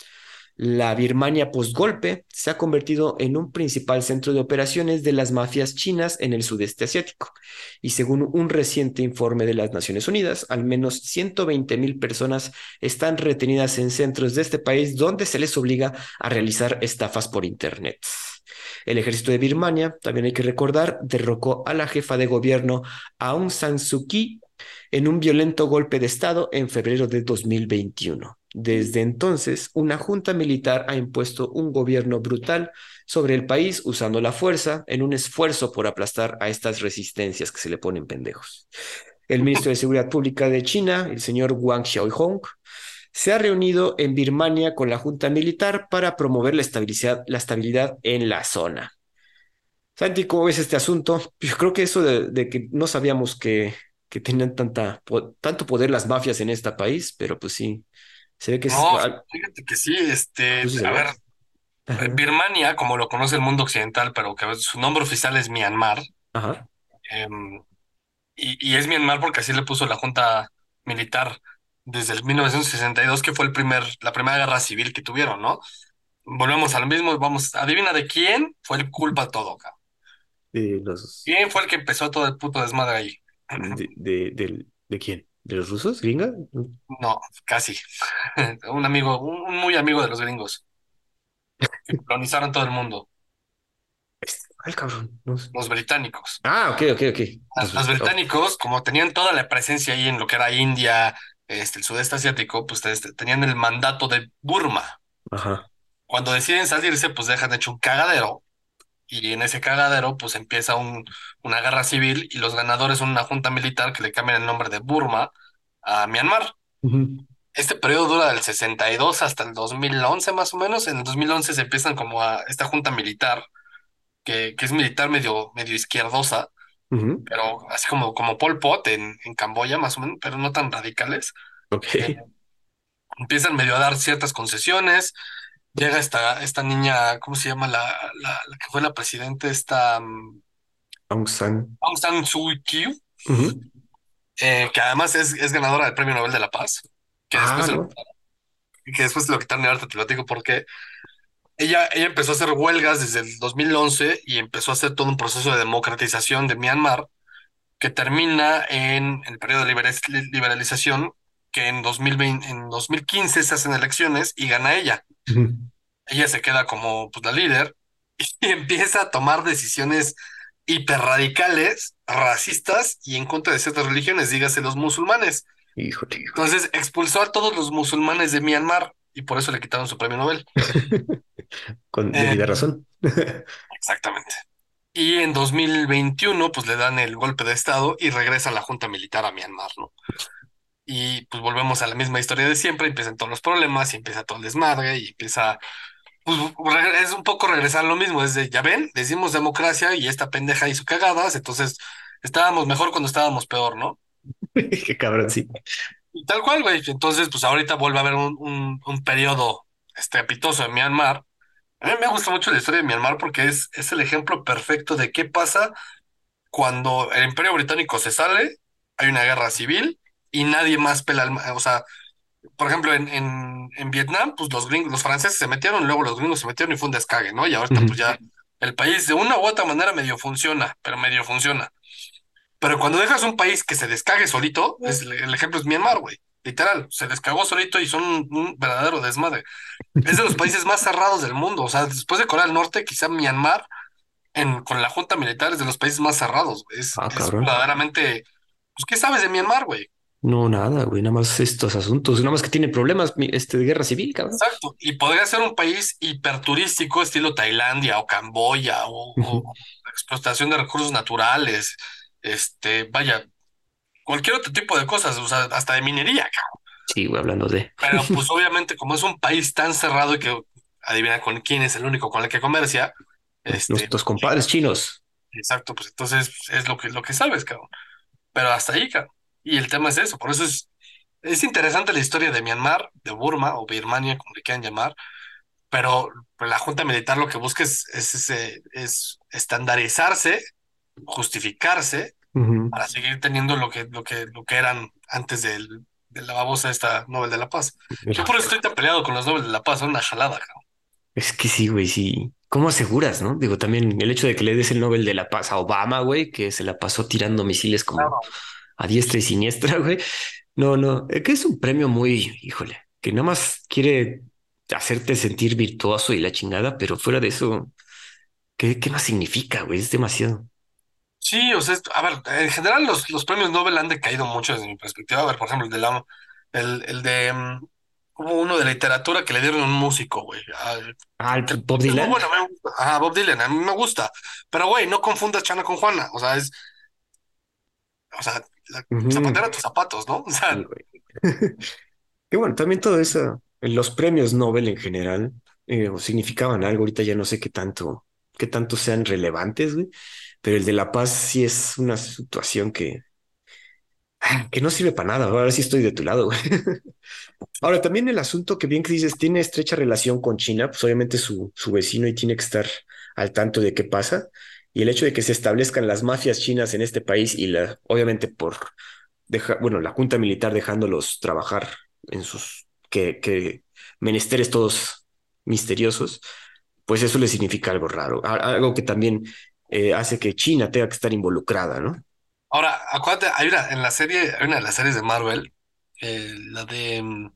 La Birmania postgolpe se ha convertido en un principal centro de operaciones de las mafias chinas en el sudeste asiático. Y según un reciente informe de las Naciones Unidas, al menos 120 mil personas están retenidas en centros de este país donde se les obliga a realizar estafas por Internet. El ejército de Birmania, también hay que recordar, derrocó a la jefa de gobierno Aung San Suu Kyi en un violento golpe de Estado en febrero de 2021. Desde entonces, una junta militar ha impuesto un gobierno brutal sobre el país usando la fuerza en un esfuerzo por aplastar a estas resistencias que se le ponen pendejos. El ministro de Seguridad Pública de China, el señor Wang Xiaohong, se ha reunido en Birmania con la junta militar para promover la estabilidad, la estabilidad en la zona. Santi, ¿cómo ves este asunto? Yo creo que eso de, que no sabíamos que, que tenían tanta, tanto poder las mafias en este país, pero pues sí, se ve que no, fíjate que sí, este, a ver, Birmania, como lo conoce el mundo occidental, pero que su nombre oficial es Myanmar, Ajá. Em, y, y, es Myanmar porque así le puso la junta militar desde el 1962, que fue el primer, la primera guerra civil que tuvieron, ¿no? Volvemos al mismo, vamos, adivina de quién fue el culpa todo, acá. ¿Quién fue el que empezó todo el puto desmadre ahí? ¿De, de, de, quién? ¿De los rusos, gringa? No, casi. un amigo, un, muy amigo de los gringos. Que colonizaron todo el mundo. Ay, cabrón. Los británicos. Ah, ok, ok, ok. Los, los británicos, como tenían toda la presencia ahí en lo que era India, este, el sudeste asiático, pues este, tenían el mandato de Burma. Ajá. Cuando deciden salirse, pues dejan hecho un cagadero. Y en ese cagadero, pues empieza un, una guerra civil y los ganadores son una junta militar que le cambian el nombre de Burma a Myanmar. Este periodo dura del 62 hasta el 2011 más o menos. En el 2011 se empiezan como a esta junta militar, que, que es militar medio, medio izquierdosa, pero así como, como Pol Pot en, en Camboya, más o menos, pero no tan radicales. Ok. Eh, empiezan medio a dar ciertas concesiones. Llega esta, esta niña, ¿cómo se llama? La, la, que fue la presidenta, esta. Mm, Aung San. Aung San Suu Kyi. eh, que además es, es ganadora del Premio Nobel de la Paz, que después Ah, se lo, no. que después lo quitaron y ahorita te lo digo porque ella, ella empezó a hacer huelgas desde el 2011 y empezó a hacer todo un proceso de democratización de Myanmar que termina en el periodo de libera- liberalización, que en 2020, en 2015 se hacen elecciones y gana ella. Ella se queda como pues, la líder y empieza a tomar decisiones hiperradicales, racistas y en contra de ciertas religiones, dígase los musulmanes. Híjole, híjole. Entonces expulsó a todos los musulmanes de Myanmar y por eso le quitaron su premio Nobel. Con Eh, debida razón. exactamente. Y en 2021, pues le dan el golpe de Estado y regresa la Junta Militar a Myanmar, ¿no? Y pues volvemos a la misma historia de siempre, empiezan todos los problemas y empieza todo el desmadre y empieza, pues es un poco regresar a lo mismo, es de, ya ven, decimos democracia y esta pendeja hizo cagadas, entonces estábamos mejor cuando estábamos peor, ¿no? Qué cabrón, sí. Y tal cual, güey. Entonces, pues ahorita vuelve a haber un, un, un periodo estrepitoso en Myanmar. A mí me gusta mucho la historia de Myanmar porque es, es el ejemplo perfecto de qué pasa cuando el Imperio Británico se sale, hay una guerra civil y nadie más pela O sea, por ejemplo, en, en, en Vietnam, pues los gringos, los franceses se metieron, luego los gringos se metieron y fue un descague, ¿no? Y ahorita Ujú. pues ya el país de una u otra manera medio funciona, pero medio funciona. Pero cuando dejas un país que se descague solito, es, el ejemplo es Myanmar, güey. Literal, se descagó solito y son un, un verdadero desmadre. Es de los países más cerrados del mundo. O sea, después de Corea del Norte, quizá Myanmar, en, con la junta militar, es de los países más cerrados. güey. Es, Ah, es verdaderamente. Pues, ¿qué sabes de Myanmar, güey? No, nada, güey. Nada más estos asuntos. Nada más que tiene problemas este, de guerra civil, cabrón. Exacto. Y podría ser un país hiperturístico, estilo Tailandia o Camboya, o, explotación de recursos naturales. Este, vaya, cualquier otro tipo de cosas, o sea, hasta de minería, cabrón. Sí, güey, hablando de. Pero pues obviamente como es un país tan cerrado y que adivina con quién es el único con el que comercia, este, Nuestros compadres chinos. exacto, pues entonces es lo que, lo que sabes, cabrón. Pero hasta ahí, cabrón. Y el tema es eso, por eso es, es interesante la historia de Myanmar, de Burma o Birmania, como le quieran llamar, pero la junta militar lo que busca es, es, ese- es estandarizarse, justificarse Ujú. para seguir teniendo lo que, lo que, lo que eran antes del, de la babosa esta Nobel de la Paz. Yo por eso estoy tan peleado con los Nobel de la Paz, son una jalada, cabrón. Es que sí, güey, sí. ¿Cómo aseguras, no? Digo, también el hecho de que le des el Nobel de la Paz a Obama, güey, que se la pasó tirando misiles como a diestra y siniestra, güey. No, no, es que es un premio muy, híjole, que nada más quiere hacerte sentir virtuoso y la chingada, pero fuera de eso, ¿qué, qué más significa, güey? Es demasiado. Sí, o sea, a ver, en general los, los premios Nobel han decaído mucho desde mi perspectiva. A ver, por ejemplo, el de la, el, el de, mm, hubo uno de literatura que le dieron a un músico, güey. Ah, Ah, Bob Dylan. bueno, me gusta. Ajá, Bob Dylan, a mí me gusta. Pero, güey, no confundas Chana con Juana. O sea, es, o sea, la, Ujú. zapatera a tus zapatos, ¿no? O sea. Y bueno, también todo eso, los premios Nobel en general, eh, significaban algo, ahorita ya no sé qué tanto, qué tanto sean relevantes, güey, pero el de la paz sí es una situación que, ah, que no sirve para nada, ahora sí estoy de tu lado, güey. Ahora, también el asunto que bien que dices, tiene estrecha relación con China, pues obviamente su, su vecino y tiene que estar al tanto de qué pasa, y el hecho de que se establezcan las mafias chinas en este país y la, obviamente por deja, bueno, la junta militar dejándolos trabajar en sus que, que menesteres todos misteriosos, pues eso le significa algo raro, algo que también eh, hace que China tenga que estar involucrada, ¿no? ahora, acuérdate, hay una, en la serie, hay una de las series de Marvel, eh, la de mm,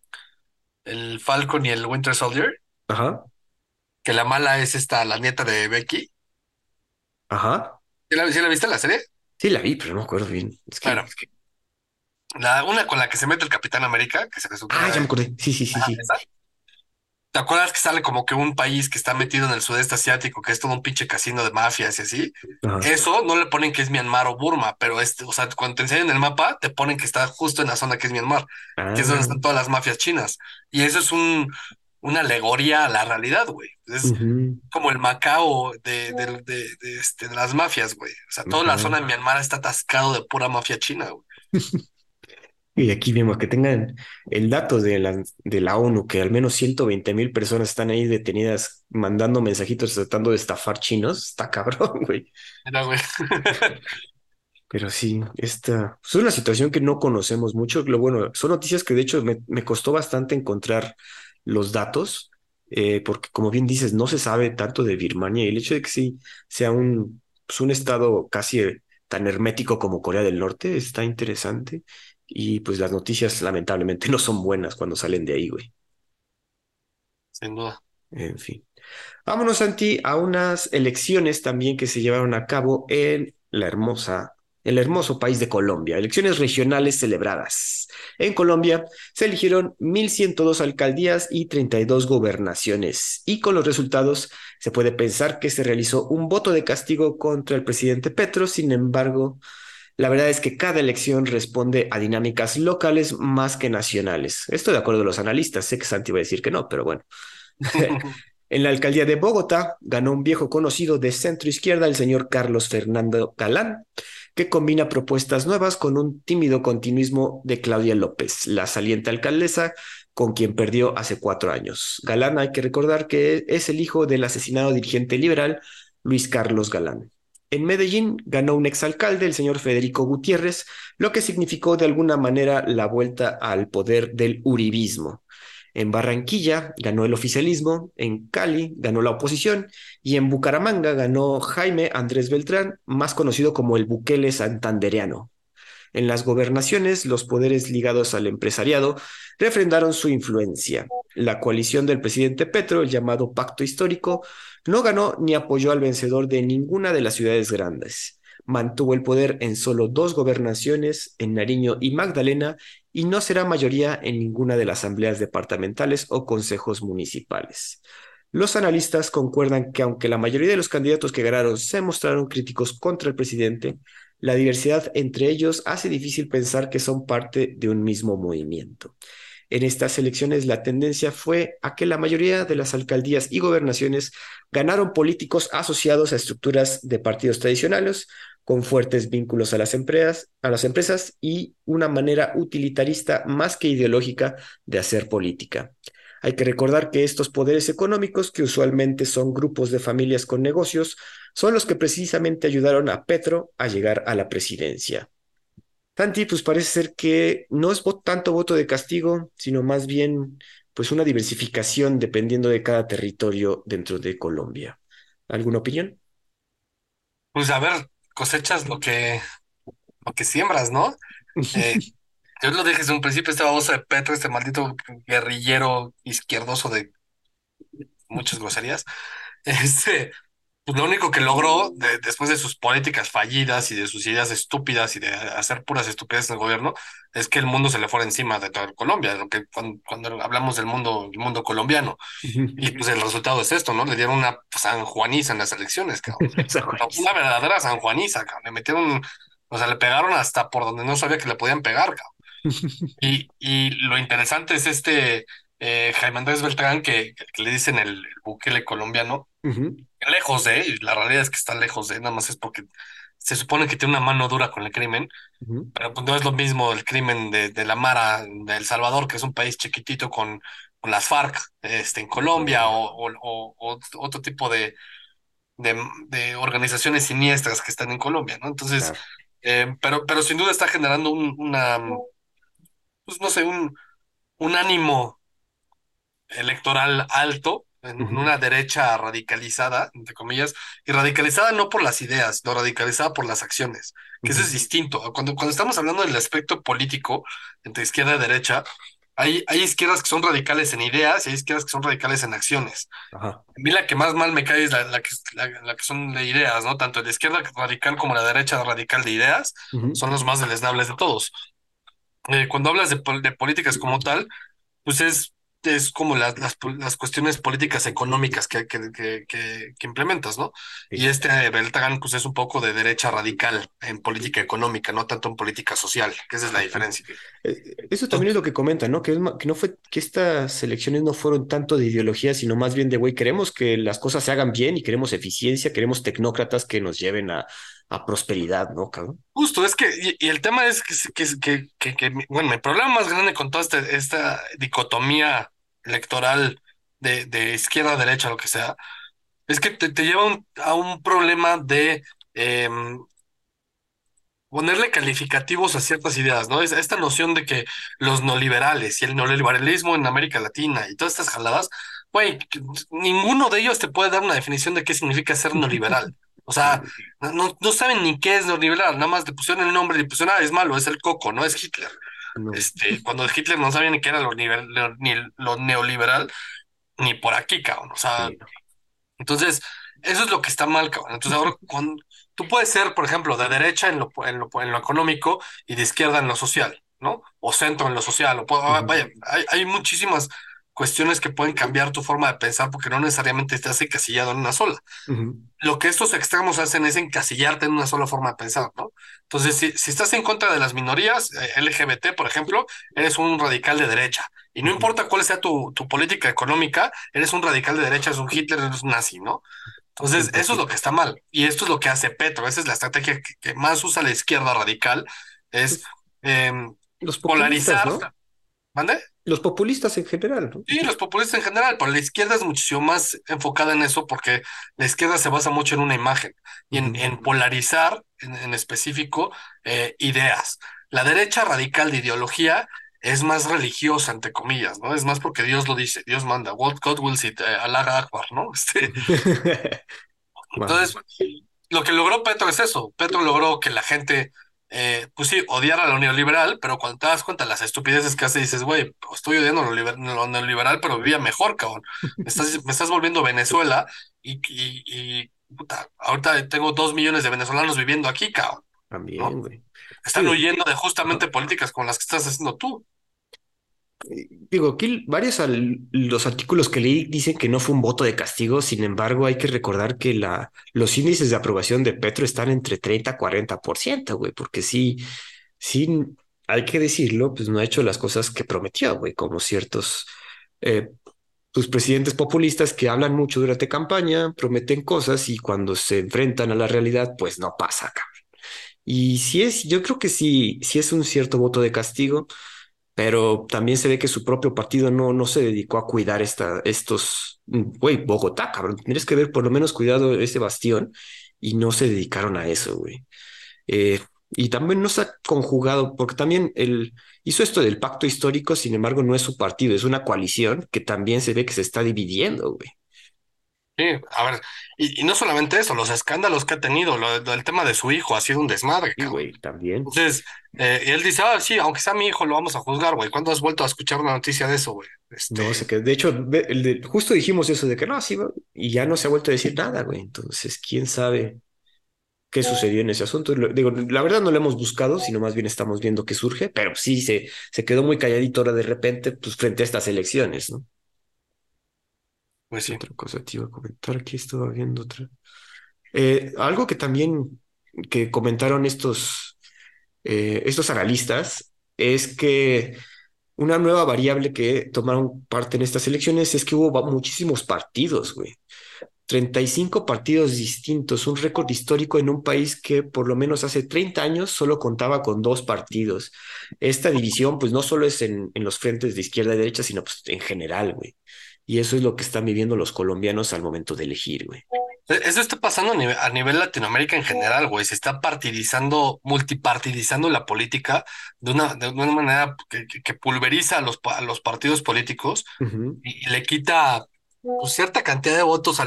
el Falcon y el Winter Soldier, Ajá, que la mala es esta, la nieta de Becky. Ajá. ¿Sí la, sí la viste la serie? Sí, la vi, pero no me acuerdo bien. Es que, Bueno, es que- La, una con la que se mete el Capitán América, que se resulta. Ah, ya me acordé. Sí, sí, sí, sí. ¿Esa? ¿Te acuerdas que sale como que un país que está metido en el sudeste asiático, que es todo un pinche casino de mafias y así? Ajá. Eso no le ponen que es Myanmar o Burma, pero este, o sea, cuando te enseñan el mapa, te ponen que está justo en la zona que es Myanmar, que es donde Ah, están todas las mafias chinas. Y eso es un, una alegoría a la realidad, güey. Es como el Macao de, de, de, de, este, de las mafias, güey. O sea, toda la zona de Myanmar está atascado de pura mafia china, güey. Y aquí vemos que tengan el dato de la, de la ONU, que al menos 120 mil personas están ahí detenidas mandando mensajitos tratando de estafar chinos. Está cabrón, güey. Mira, güey. Pero sí, esta es una situación que no conocemos mucho. Lo bueno, son noticias que de hecho me, me costó bastante encontrar los datos, eh, porque como bien dices, no se sabe tanto de Birmania y el hecho de que sí sea un, pues, un estado casi eh, tan hermético como Corea del Norte está interesante. Y pues las noticias lamentablemente no son buenas cuando salen de ahí, güey. Sin duda. En fin. Vámonos, Santi, a unas elecciones también que se llevaron a cabo en la hermosa el hermoso país de Colombia, elecciones regionales celebradas. En Colombia se eligieron 1.102 alcaldías y 32 gobernaciones, y con los resultados se puede pensar que se realizó un voto de castigo contra el presidente Petro, sin embargo, la verdad es que cada elección responde a dinámicas locales más que nacionales. Esto de acuerdo a los analistas, sé que Santi va a decir que no, pero bueno. En la alcaldía de Bogotá ganó un viejo conocido de centro izquierda, el señor Carlos Fernando Galán, que combina propuestas nuevas con un tímido continuismo de Claudia López, la saliente alcaldesa con quien perdió hace cuatro años. Galán, hay que recordar que es el hijo del asesinado dirigente liberal Luis Carlos Galán. En Medellín ganó un exalcalde, el señor Federico Gutiérrez, lo que significó de alguna manera la vuelta al poder del uribismo. En Barranquilla ganó el oficialismo, en Cali ganó la oposición y en Bucaramanga ganó Jaime Andrés Beltrán, más conocido como el Bukele Santandereano. En las gobernaciones, los poderes ligados al empresariado refrendaron su influencia. La coalición del presidente Petro, el llamado Pacto Histórico, no ganó ni apoyó al vencedor de ninguna de las ciudades grandes mantuvo el poder en solo dos gobernaciones, en Nariño y Magdalena, y no será mayoría en ninguna de las asambleas departamentales o consejos municipales. Los analistas concuerdan que aunque la mayoría de los candidatos que ganaron se mostraron críticos contra el presidente, la diversidad entre ellos hace difícil pensar que son parte de un mismo movimiento. En estas elecciones la tendencia fue a que la mayoría de las alcaldías y gobernaciones ganaron políticos asociados a estructuras de partidos tradicionales, con fuertes vínculos a las empresas, a las empresas y una manera utilitarista más que ideológica de hacer política. Hay que recordar que estos poderes económicos, que usualmente son grupos de familias con negocios, son los que precisamente ayudaron a Petro a llegar a la presidencia. Tanti, pues parece ser que no es tanto voto de castigo, sino más bien pues una diversificación dependiendo de cada territorio dentro de Colombia. ¿Alguna opinión? Pues a ver, cosechas lo que, lo que siembras, ¿no? Eh, yo lo dije desde un principio, este baboso de Petro, este maldito guerrillero izquierdoso de muchas groserías, este, pues lo único que logró después de sus políticas fallidas y de sus ideas estúpidas y de hacer puras estupideces en el gobierno, es que el mundo se le fuera encima de toda Colombia, lo que cuando, hablamos del mundo, el mundo colombiano. Y pues el resultado es esto, ¿no? Le dieron una sanjuaniza en las elecciones, cabrón. una verdadera sanjuaniza, cabrón. Le metieron, o sea, le pegaron hasta por donde no sabía que le podían pegar, cabrón. Y, y lo interesante es este eh, Jaime Andrés Beltrán, que, le dicen el, buquele colombiano, lejos de, la realidad es que está lejos de, nada más es porque se supone que tiene una mano dura con el crimen, pero pues no es lo mismo el crimen de, de, la Mara de El Salvador, que es un país chiquitito con, con las FARC este, en Colombia o, o, otro tipo de, de, organizaciones siniestras que están en Colombia, ¿no? Entonces, eh, pero, pero sin duda está generando un, una, pues no sé, un, un ánimo electoral alto en una derecha radicalizada, entre comillas, y radicalizada no por las ideas, no radicalizada por las acciones, que eso es distinto. Cuando, cuando estamos hablando del aspecto político entre izquierda y derecha, hay, hay izquierdas que son radicales en ideas y hay izquierdas que son radicales en acciones. A mí la que más mal me cae es la, la que, la, que son de ideas, ¿no? Tanto la izquierda radical como la derecha radical de ideas son los más deleznables de todos. Eh, cuando hablas de, de políticas como tal, pues es es como las, las, cuestiones políticas económicas que, que, que, implementas, ¿no? Y este Beltrán, pues es un poco de derecha radical en política económica, no tanto en política social, que esa es la diferencia. Eh, eso también es lo que comentan, ¿no? Que, es, que no fue, que estas elecciones no fueron tanto de ideología, sino más bien de, güey, queremos que las cosas se hagan bien y queremos eficiencia, queremos tecnócratas que nos lleven a, a prosperidad, ¿no, cabrón? Justo, es que, y, el tema es que, que, que, bueno, el problema más grande con toda esta, esta dicotomía electoral de, de izquierda a derecha, lo que sea, es que te, lleva a un problema de, em, ponerle calificativos a ciertas ideas, ¿no? Es esta noción de que los neoliberales y el neoliberalismo en América Latina y todas estas jaladas, güey, ninguno de ellos te puede dar una definición de qué significa ser neoliberal. O sea, no, no saben ni qué es neoliberal, nada más le pusieron el nombre y le pusieron, ah, es malo, es el coco, no es Hitler. Este, cuando Hitler no sabía ni qué era lo, ni lo neoliberal, ni por aquí, cabrón. O sea, entonces, eso es lo que está mal, cabrón. Entonces, ahora, cuando, tú puedes ser, por ejemplo, de derecha en lo, en lo, en lo económico y de izquierda en lo social, ¿no? O centro en lo social. O, Vaya, hay, hay muchísimas cuestiones que pueden cambiar tu forma de pensar porque no necesariamente estás encasillado en una sola. Lo que estos extremos hacen es encasillarte en una sola forma de pensar, ¿no? Entonces, si, si estás en contra de las minorías, eh, LGBT, por ejemplo, eres un radical de derecha. Y no importa cuál sea tu, tu política económica, eres un radical de derecha, eres un Hitler, eres un nazi, ¿no? Entonces, eso es lo que está mal. Y esto es lo que hace Petro. Esa es la estrategia que, más usa la izquierda radical, es eh, polarizar. ¿Mande? Los populistas en general, ¿no? Sí, los populistas en general, pero la izquierda es muchísimo más enfocada en eso porque la izquierda se basa mucho en una imagen y en, polarizar en, específico eh, ideas. La derecha radical de ideología es más religiosa, entre comillas, ¿no? Es más porque Dios lo dice, Dios manda, what God will sit, eh, Allah Akbar, ¿no? Este... Entonces, lo que logró Petro es eso. Petro logró que la gente eh, pues sí, odiar a lo neoliberal, pero cuando te das cuenta de las estupideces que hace, dices, güey, pues estoy odiando lo, lo, neoliberal, pero vivía mejor, cabrón. Me estás, me estás volviendo Venezuela y, y, puta, ahorita tengo dos millones de venezolanos viviendo aquí, cabrón. También, güey. Están huyendo de justamente políticas como las que estás haciendo tú. Digo, aquí varios los artículos que leí dicen que no fue un voto de castigo, sin embargo hay que recordar que la, los índices de aprobación de Petro están entre 30 y 40%, güey, porque sí, sí, hay que decirlo, pues no ha hecho las cosas que prometió, güey, como ciertos eh, pues, presidentes populistas que hablan mucho durante campaña, prometen cosas y cuando se enfrentan a la realidad, pues no pasa, cabrón. Y si es, yo creo que sí, sí es un cierto voto de castigo pero también se ve que su propio partido no, no se dedicó a cuidar esta, estos, güey, Bogotá, cabrón, tienes que ver por lo menos cuidado ese bastión y no se dedicaron a eso, güey. Eh, y también no se ha conjugado, porque también él hizo esto del pacto histórico, sin embargo, no es su partido, es una coalición que también se ve que se está dividiendo, güey. Sí, a ver, y, no solamente eso, los escándalos que ha tenido, lo, el tema de su hijo ha sido un desmadre. Sí, güey, también. Entonces, eh, él dice, ah, sí, aunque sea mi hijo, lo vamos a juzgar, güey. ¿Cuándo has vuelto a escuchar una noticia de eso, güey? Este... No, sé que, de hecho, justo dijimos eso de que no, sí, y ya no se ha vuelto a decir nada, güey. Entonces, quién sabe qué sucedió en ese asunto. Digo, la verdad no lo hemos buscado, sino más bien estamos viendo qué surge, pero sí se, se quedó muy calladito ahora de repente, pues frente a estas elecciones, ¿no? Pues sí. Otra cosa te iba a comentar, aquí estaba viendo otra. Eh, algo que también que comentaron estos, eh, estos analistas es que una nueva variable que tomaron parte en estas elecciones es que hubo muchísimos partidos, güey. 35 partidos distintos, un récord histórico en un país que por lo menos hace 30 años solo contaba con dos partidos. Esta división, pues no solo es en, en los frentes de izquierda y derecha, sino pues en general, güey. Y eso es lo que están viviendo los colombianos al momento de elegir, güey. E-, eso está pasando a nivel, Latinoamérica en general, güey. Se está partidizando, multipartidizando la política de una, de una manera que, pulveriza a los, a los partidos políticos y, le quita pues, cierta cantidad de votos a,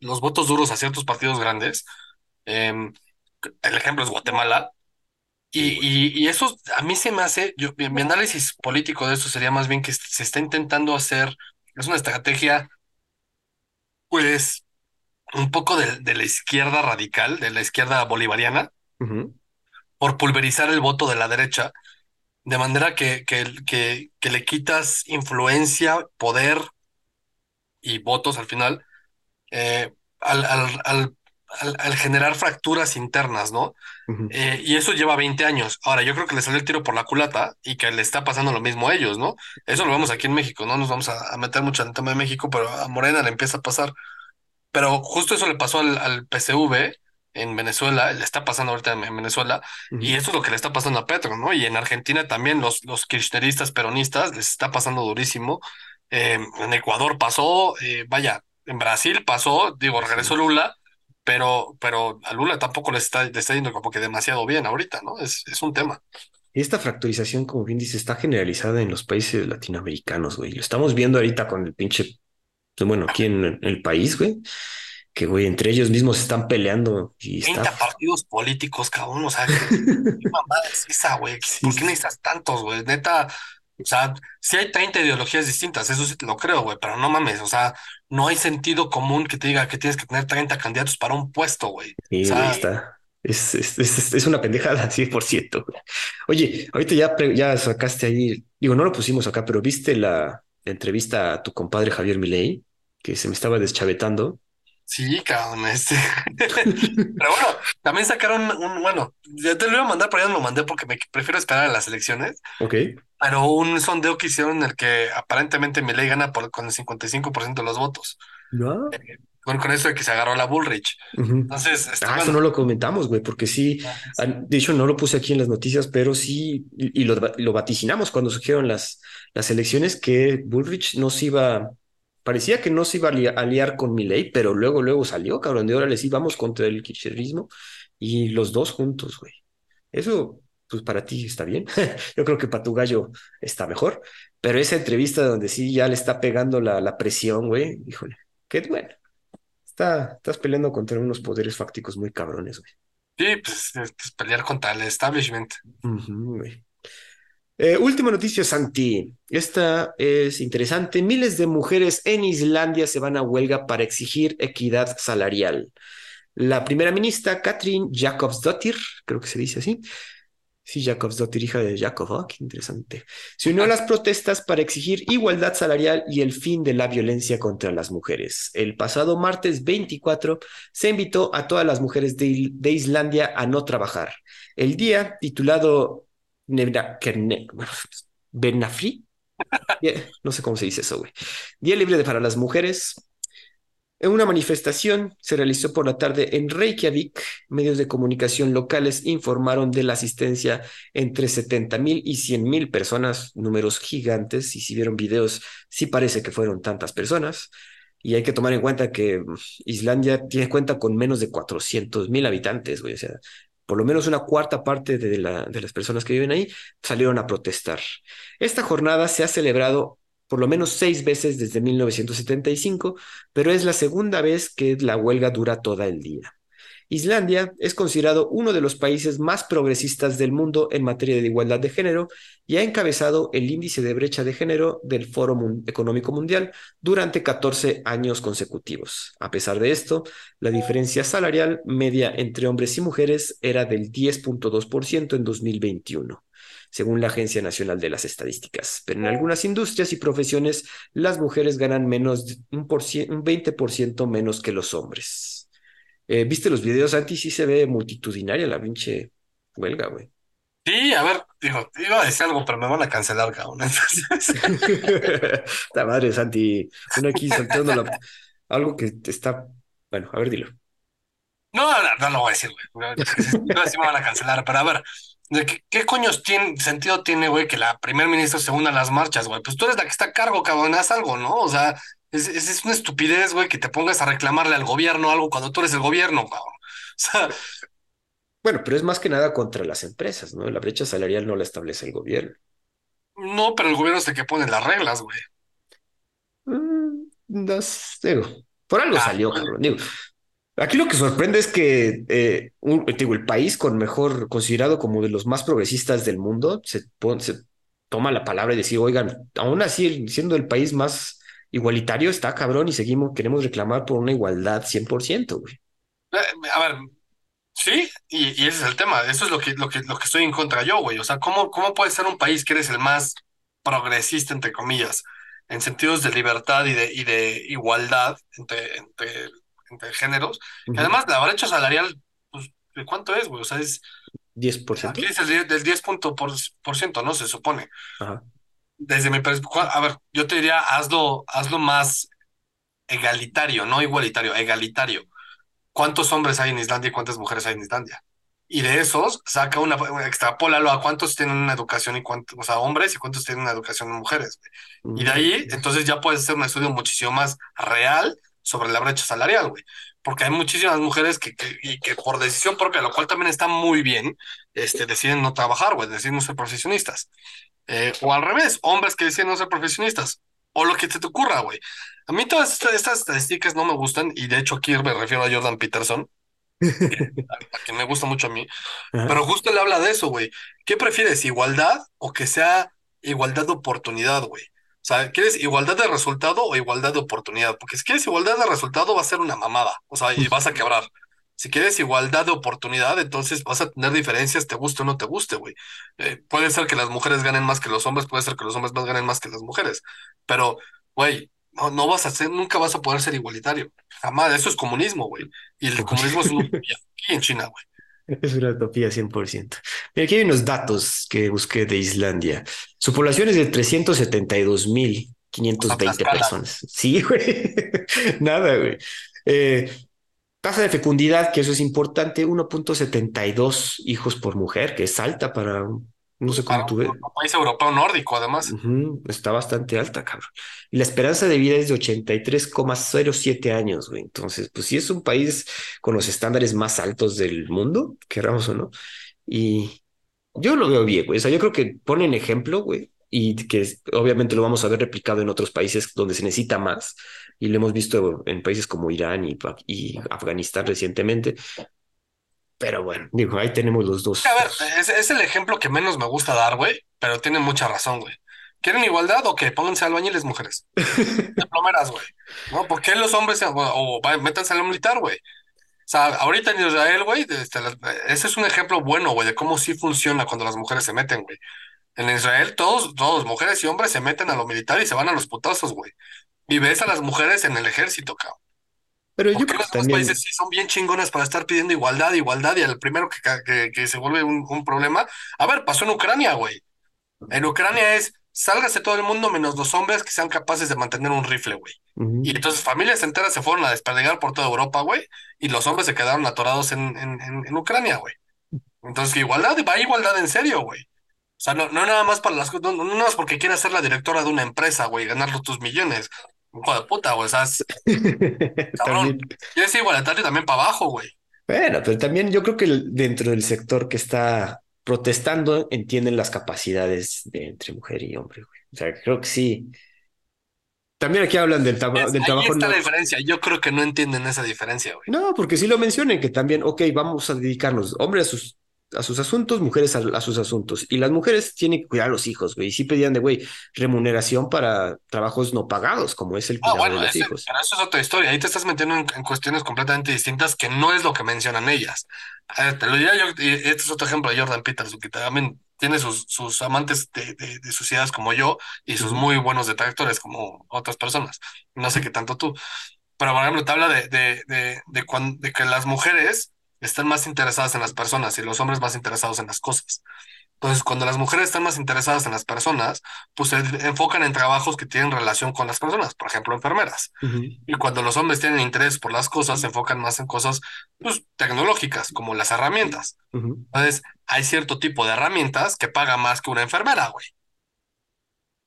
los votos duros a ciertos partidos grandes. Em, el ejemplo es Guatemala. Y, y, eso a mí se me hace, yo, mi análisis político de eso sería más bien que se está intentando hacer es una estrategia, pues, un poco de, la izquierda radical, de la izquierda bolivariana, por pulverizar el voto de la derecha, de manera que, que, que, le quitas influencia, poder y votos al final eh, al, al, al, generar fracturas internas, ¿no? Eh, y eso lleva 20 años. Ahora, yo creo que le salió el tiro por la culata y que le está pasando lo mismo a ellos, ¿no? Eso lo vemos aquí en México, no nos vamos a, meter mucho en el tema de México, pero a Morena le empieza a pasar. Pero justo eso le pasó al, al PCV en Venezuela, le está pasando ahorita en Venezuela, y eso es lo que le está pasando a Petro, ¿no? Y en Argentina también los, los kirchneristas peronistas les está pasando durísimo. Eh, en Ecuador pasó, eh, vaya, en Brasil pasó, digo, regresó Lula, pero, pero a Lula tampoco le está, le está yendo como que demasiado bien ahorita, ¿no? Es, es un tema. Y esta fracturización, como bien dice, está generalizada en los países latinoamericanos, güey. Lo estamos viendo ahorita con el pinche, bueno, aquí en el país, güey que, güey, entre ellos mismos están peleando. Y 30 partidos políticos, cabrón, o sea, ¿qué mamada es esa, güey? ¿Por qué necesitas tantos, güey? Neta, o sea, sí hay 30 ideologías distintas, eso sí te lo creo, güey, pero no mames, o sea, no hay sentido común que te diga que tienes que tener 30 candidatos para un puesto, güey. Sí, o sea, está. Es, es, es, es, una pendejada, 100%. Oye, ahorita ya, ya sacaste ahí, digo, no lo pusimos acá, pero viste la, la entrevista a tu compadre Javier Milei, que se me estaba deschavetando. Sí, cabrón, este. Pero bueno, también sacaron un, bueno, ya te lo iba a mandar, pero ya no lo mandé porque me prefiero esperar a las elecciones. Ok. Pero un sondeo que hicieron en el que aparentemente Milei gana por, con el 55% de los votos. ¿No? Eh, con, con eso de que se agarró la Bullrich. Entonces, este, Ah, bueno, eso no lo comentamos, güey, porque sí, ah, de hecho no lo puse aquí en las noticias, pero sí, y, y lo, lo vaticinamos cuando surgieron las, las elecciones, que Bullrich no se iba, parecía que no se iba a liar, a liar con Milei, pero luego, luego salió, cabrón, de ahora les íbamos contra el kirchnerismo y los dos juntos, güey. Eso, pues para ti está bien. Yo creo que para tu gallo está mejor, pero esa entrevista donde sí ya le está pegando la, la presión, güey, híjole, qué bueno. Está, estás peleando contra unos poderes fácticos muy cabrones, güey. sí, pues, es- es pelear contra el establishment. Ujú, güey. Eh, última noticia, Santi. Esta es interesante. Miles de mujeres en Islandia se van a huelga para exigir equidad salarial. La primera ministra, Katrin Jakobsdottir, creo que se dice así. Sí, Jakobsdottir, hija de Jakob, ah, qué interesante. Se unió a las protestas para exigir igualdad salarial y el fin de la violencia contra las mujeres. El pasado martes 24 se invitó a todas las mujeres de, de Islandia a no trabajar. El día titulado Nebra- Kerne- Benafri, no sé cómo se dice eso, güey. Día libre para las mujeres. Una manifestación se realizó por la tarde en Reykjavik. Medios de comunicación locales informaron de la asistencia entre 70 mil y 100 mil personas, números gigantes. Y si vieron videos, sí parece que fueron tantas personas. Y hay que tomar en cuenta que mm, Islandia tiene cuenta con menos de 400 mil habitantes, güey. O sea, por lo menos una cuarta parte de, la, de las personas que viven ahí salieron a protestar. Esta jornada se ha celebrado por lo menos seis veces desde 1975, pero es la segunda vez que la huelga dura toda el día. Islandia es considerado uno de los países más progresistas del mundo en materia de igualdad de género y ha encabezado el índice de brecha de género del Foro Económico Mundial durante 14 años consecutivos. A pesar de esto, la diferencia salarial media entre hombres y mujeres era del 10.2% en 2021 según la Agencia Nacional de las Estadísticas. Pero en algunas industrias y profesiones, las mujeres ganan menos, un, un 20% menos que los hombres. Eh, ¿Viste los videos, Santi? Sí se ve multitudinaria la pinche huelga, güey. Sí, a ver, digo, iba a decir algo, pero me van a cancelar, cabrón. La madre, Santi. Uno aquí soltando la- algo que está. Bueno, a ver, dilo. no, no, no lo voy a decir, güey. No, sí me van a cancelar, pero a ver, ¿de qué, qué coños tiene, sentido tiene, güey, que la primer ministra se una a las marchas, güey? Pues tú eres la que está a cargo, cabrón, haz algo, ¿no? O sea, es, es, es una estupidez, güey, que te pongas a reclamarle al gobierno algo cuando tú eres el gobierno, cabrón. O sea, Bueno, pero es más que nada contra las empresas, ¿no? La brecha salarial no la establece el gobierno. no, pero el gobierno es el que pone las reglas, güey. Mm, no sé, digo, por algo Ah, salió, cabrón. Digo, aquí lo que sorprende es que eh, un- digo, el país con mejor, considerado como de los más progresistas del mundo, se, pon- se toma la palabra y decir, oigan, aún así, siendo el país más igualitario, está cabrón y seguimos, queremos reclamar por una igualdad 100%, güey. Eh, A ver, sí, y, y ese es el tema. Eso es lo que, lo que, lo que estoy en contra yo, güey. O sea, ¿cómo, cómo puede ser un país que eres el más progresista, entre comillas, en sentidos de libertad y de, y de igualdad entre, entre, entre géneros? Además, la brecha salarial, pues, ¿de cuánto es, güey? O sea, es, 10%. aquí es el, del 10 punto por, por ciento, ¿no? Se supone. Ajá. Desde mi perspectiva, a ver, yo te diría, hazlo, hazlo más egalitario, no igualitario, egalitario. ¿Cuántos hombres hay en Islandia y cuántas mujeres hay en Islandia? Y de esos, saca una, extrapólalo a cuántos tienen una educación y cuántos, o sea, hombres y cuántos tienen una educación mujeres. güey. Y de ahí, entonces ya puedes hacer un estudio muchísimo más real sobre la brecha salarial, güey. porque hay muchísimas mujeres que, que, y que por decisión propia, lo cual también está muy bien, este, deciden no trabajar, güey, deciden no ser profesionistas. Eh, o al revés, hombres que deciden no ser profesionistas, o lo que te, te ocurra, güey. A mí todas estas, estas, estadísticas no me gustan, y de hecho aquí me refiero a Jordan Peterson, a, quien me gusta mucho a mí, pero justo le habla de eso, güey. ¿Qué prefieres, igualdad o que sea igualdad de oportunidad, güey? O sea, ¿quieres igualdad de resultado o igualdad de oportunidad? Porque si quieres igualdad de resultado va a ser una mamada, o sea, y vas a quebrar. Si quieres igualdad de oportunidad, entonces vas a tener diferencias, te guste o no te guste, güey. Eh, puede ser que las mujeres ganen más que los hombres, puede ser que los hombres más ganen más que las mujeres, pero, güey, no, no vas a ser, nunca vas a poder ser igualitario. Jamás, eso es comunismo, güey. Y el comunismo es una utopía aquí en China, güey. Es una utopía 100%. Mira, aquí hay unos datos que busqué de Islandia. Su población es de 372.520 personas. Sí, güey. Nada, güey. Eh, tasa de fecundidad, que eso es importante, 1.72 hijos por mujer, que es alta para no sé cómo tú ves. Un país europeo nórdico, además. Está bastante alta, cabrón. Y la esperanza de vida es de 83,07 años, güey. Entonces, pues sí es un país con los estándares más altos del mundo, queramos o no. Y yo lo veo bien, güey. O sea, yo creo que ponen ejemplo, güey, y que obviamente lo vamos a ver replicado en otros países donde se necesita más. Y lo hemos visto en países como Irán y, y Afganistán recientemente, pero bueno, digo, ahí tenemos los dos. A ver, es, el ejemplo que menos me gusta dar, güey, pero tienen mucha razón, güey. ¿Quieren igualdad o qué? Pónganse albañiles mujeres. De plomeras, güey. ¿No? ¿Por qué los hombres o, o métanse a lo militar, güey? O sea, ahorita en Israel, güey, este, ese es un ejemplo bueno, güey, de cómo sí funciona cuando las mujeres se meten, güey. En Israel, todos, todos, mujeres y hombres, se meten a lo militar y se van a los putazos, güey. Y ves a las mujeres en el ejército, cabrón. Pero yo creo que los países sí son bien chingones para estar pidiendo igualdad, igualdad, y al primero que, que, se vuelve un, problema. A ver, pasó en Ucrania, güey. En Ucrania es, sálgase todo el mundo menos los hombres que sean capaces de mantener un rifle, güey. Y entonces familias enteras se fueron a desperdigar por toda Europa, güey, y los hombres se quedaron atorados en, en, en, Ucrania, güey. Entonces, igualdad, va igualdad en serio, güey. O sea, no, no nada más para las no, no nada más porque quieras ser la directora de una empresa, güey, ganar tus millones hijo de puta, güey. O sea, es, cabrón. es igualitario también para abajo, güey. Bueno, pero también yo creo que dentro del sector que está protestando entienden las capacidades de entre mujer y hombre, güey. O sea, creo que sí. También aquí hablan del, trabajo. del trabajo. Está la diferencia. Yo creo que no entienden esa diferencia, güey. No, porque sí lo mencionen, que también, ok, vamos a dedicarnos, hombres a sus a sus asuntos, mujeres a, sus asuntos. Y las mujeres tienen que cuidar a los hijos, güey. Y sí pedían de, güey, remuneración para trabajos no pagados, como es el ah, cuidado de los hijos. Pero eso es otra historia. Ahí te estás metiendo en, cuestiones completamente distintas que no es lo que mencionan ellas. te lo diría yo, y este es otro ejemplo de Jordan Peterson, que también tiene sus, sus amantes de, de, sus ideas como yo y sus muy buenos detractores como otras personas. No sé qué tanto tú. Pero, por ejemplo, te habla de, de, de, de que las mujeres están más interesadas en las personas y los hombres más interesados en las cosas. Entonces, cuando las mujeres están más interesadas en las personas, pues se enfocan en trabajos que tienen relación con las personas, por ejemplo, enfermeras. Y cuando los hombres tienen interés por las cosas, se enfocan más en cosas pues, tecnológicas, como las herramientas. Entonces, hay cierto tipo de herramientas que paga más que una enfermera, güey.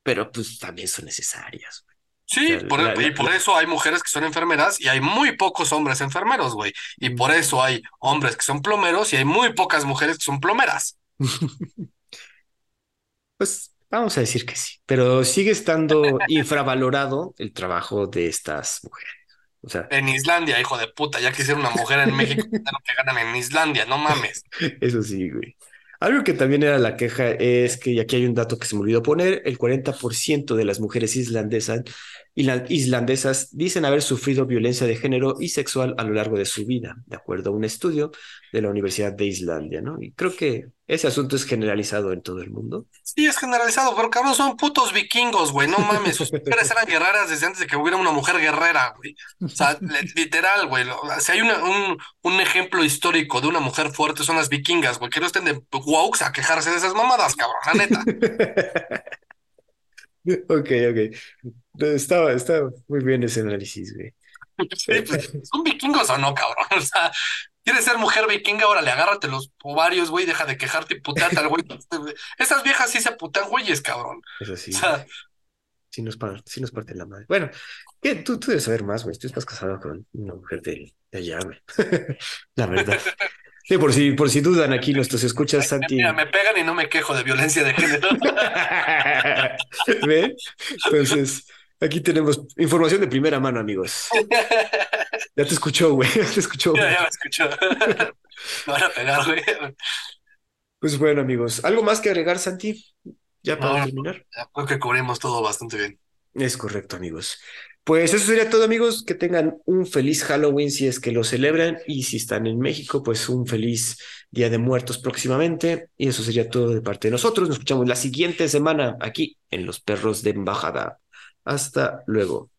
Pero pues también son necesarias. Sí, por, y por eso hay mujeres que son enfermeras y hay muy pocos hombres enfermeros, güey. Y por eso hay hombres que son plomeros y hay muy pocas mujeres que son plomeras. pues vamos a decir que sí, pero sigue estando infravalorado el trabajo de estas mujeres. O sea, en Islandia, hijo de puta, ya quisiera una mujer en México lo que ganan en Islandia, no mames. Eso sí, güey. Algo que también era la queja es que, y aquí hay un dato que se me olvidó poner, el 40% de las mujeres islandesas islandesas dicen haber sufrido violencia de género y sexual a lo largo de su vida, de acuerdo a un estudio de la Universidad de Islandia, ¿no? Y creo que ese asunto es generalizado en todo el mundo. Sí, es generalizado, pero cabrón, son putos vikingos, güey, no mames, sus mujeres eran guerreras desde antes de que hubiera una mujer guerrera, güey. O sea, literal, güey, si hay un, un ejemplo histórico de una mujer fuerte son las vikingas, güey, que no estén de a quejarse de esas mamadas, cabrón, la neta. ok, ok. Estaba, estaba muy bien ese análisis, güey. Pues, ¿Son vikingos o no, cabrón? O sea, ¿quieres ser mujer vikinga? Órale, agárrate los ovarios, güey, deja de quejarte y puteate al güey. Esas viejas sí se putan güeyes, cabrón. Eso sí. Sí nos, sí nos parte la madre. Bueno, ¿qué? Tú, tú debes saber más, güey. Tú estás casado con una mujer de, de allá, güey. la verdad. Sí, por si, por si dudan aquí nuestros escuchas, Santi. Mira, me pegan y no me quejo de violencia de género. ¿Ve? Entonces, aquí tenemos información de primera mano, amigos. Ya te escuchó, güey. Ya te escuchó. Ya, ya me escuchó. Me van a pegar, güey. Pues bueno, amigos. ¿Algo más que agregar, Santi? Ya para terminar. Creo que cubrimos todo bastante bien. Es correcto, amigos. Pues eso sería todo, amigos. Que tengan un feliz Halloween si es que lo celebran. Y si están en México, pues un feliz Día de Muertos próximamente. Y eso sería todo de parte de nosotros. Nos escuchamos la siguiente semana aquí en Los Perros de Embajada. Hasta luego.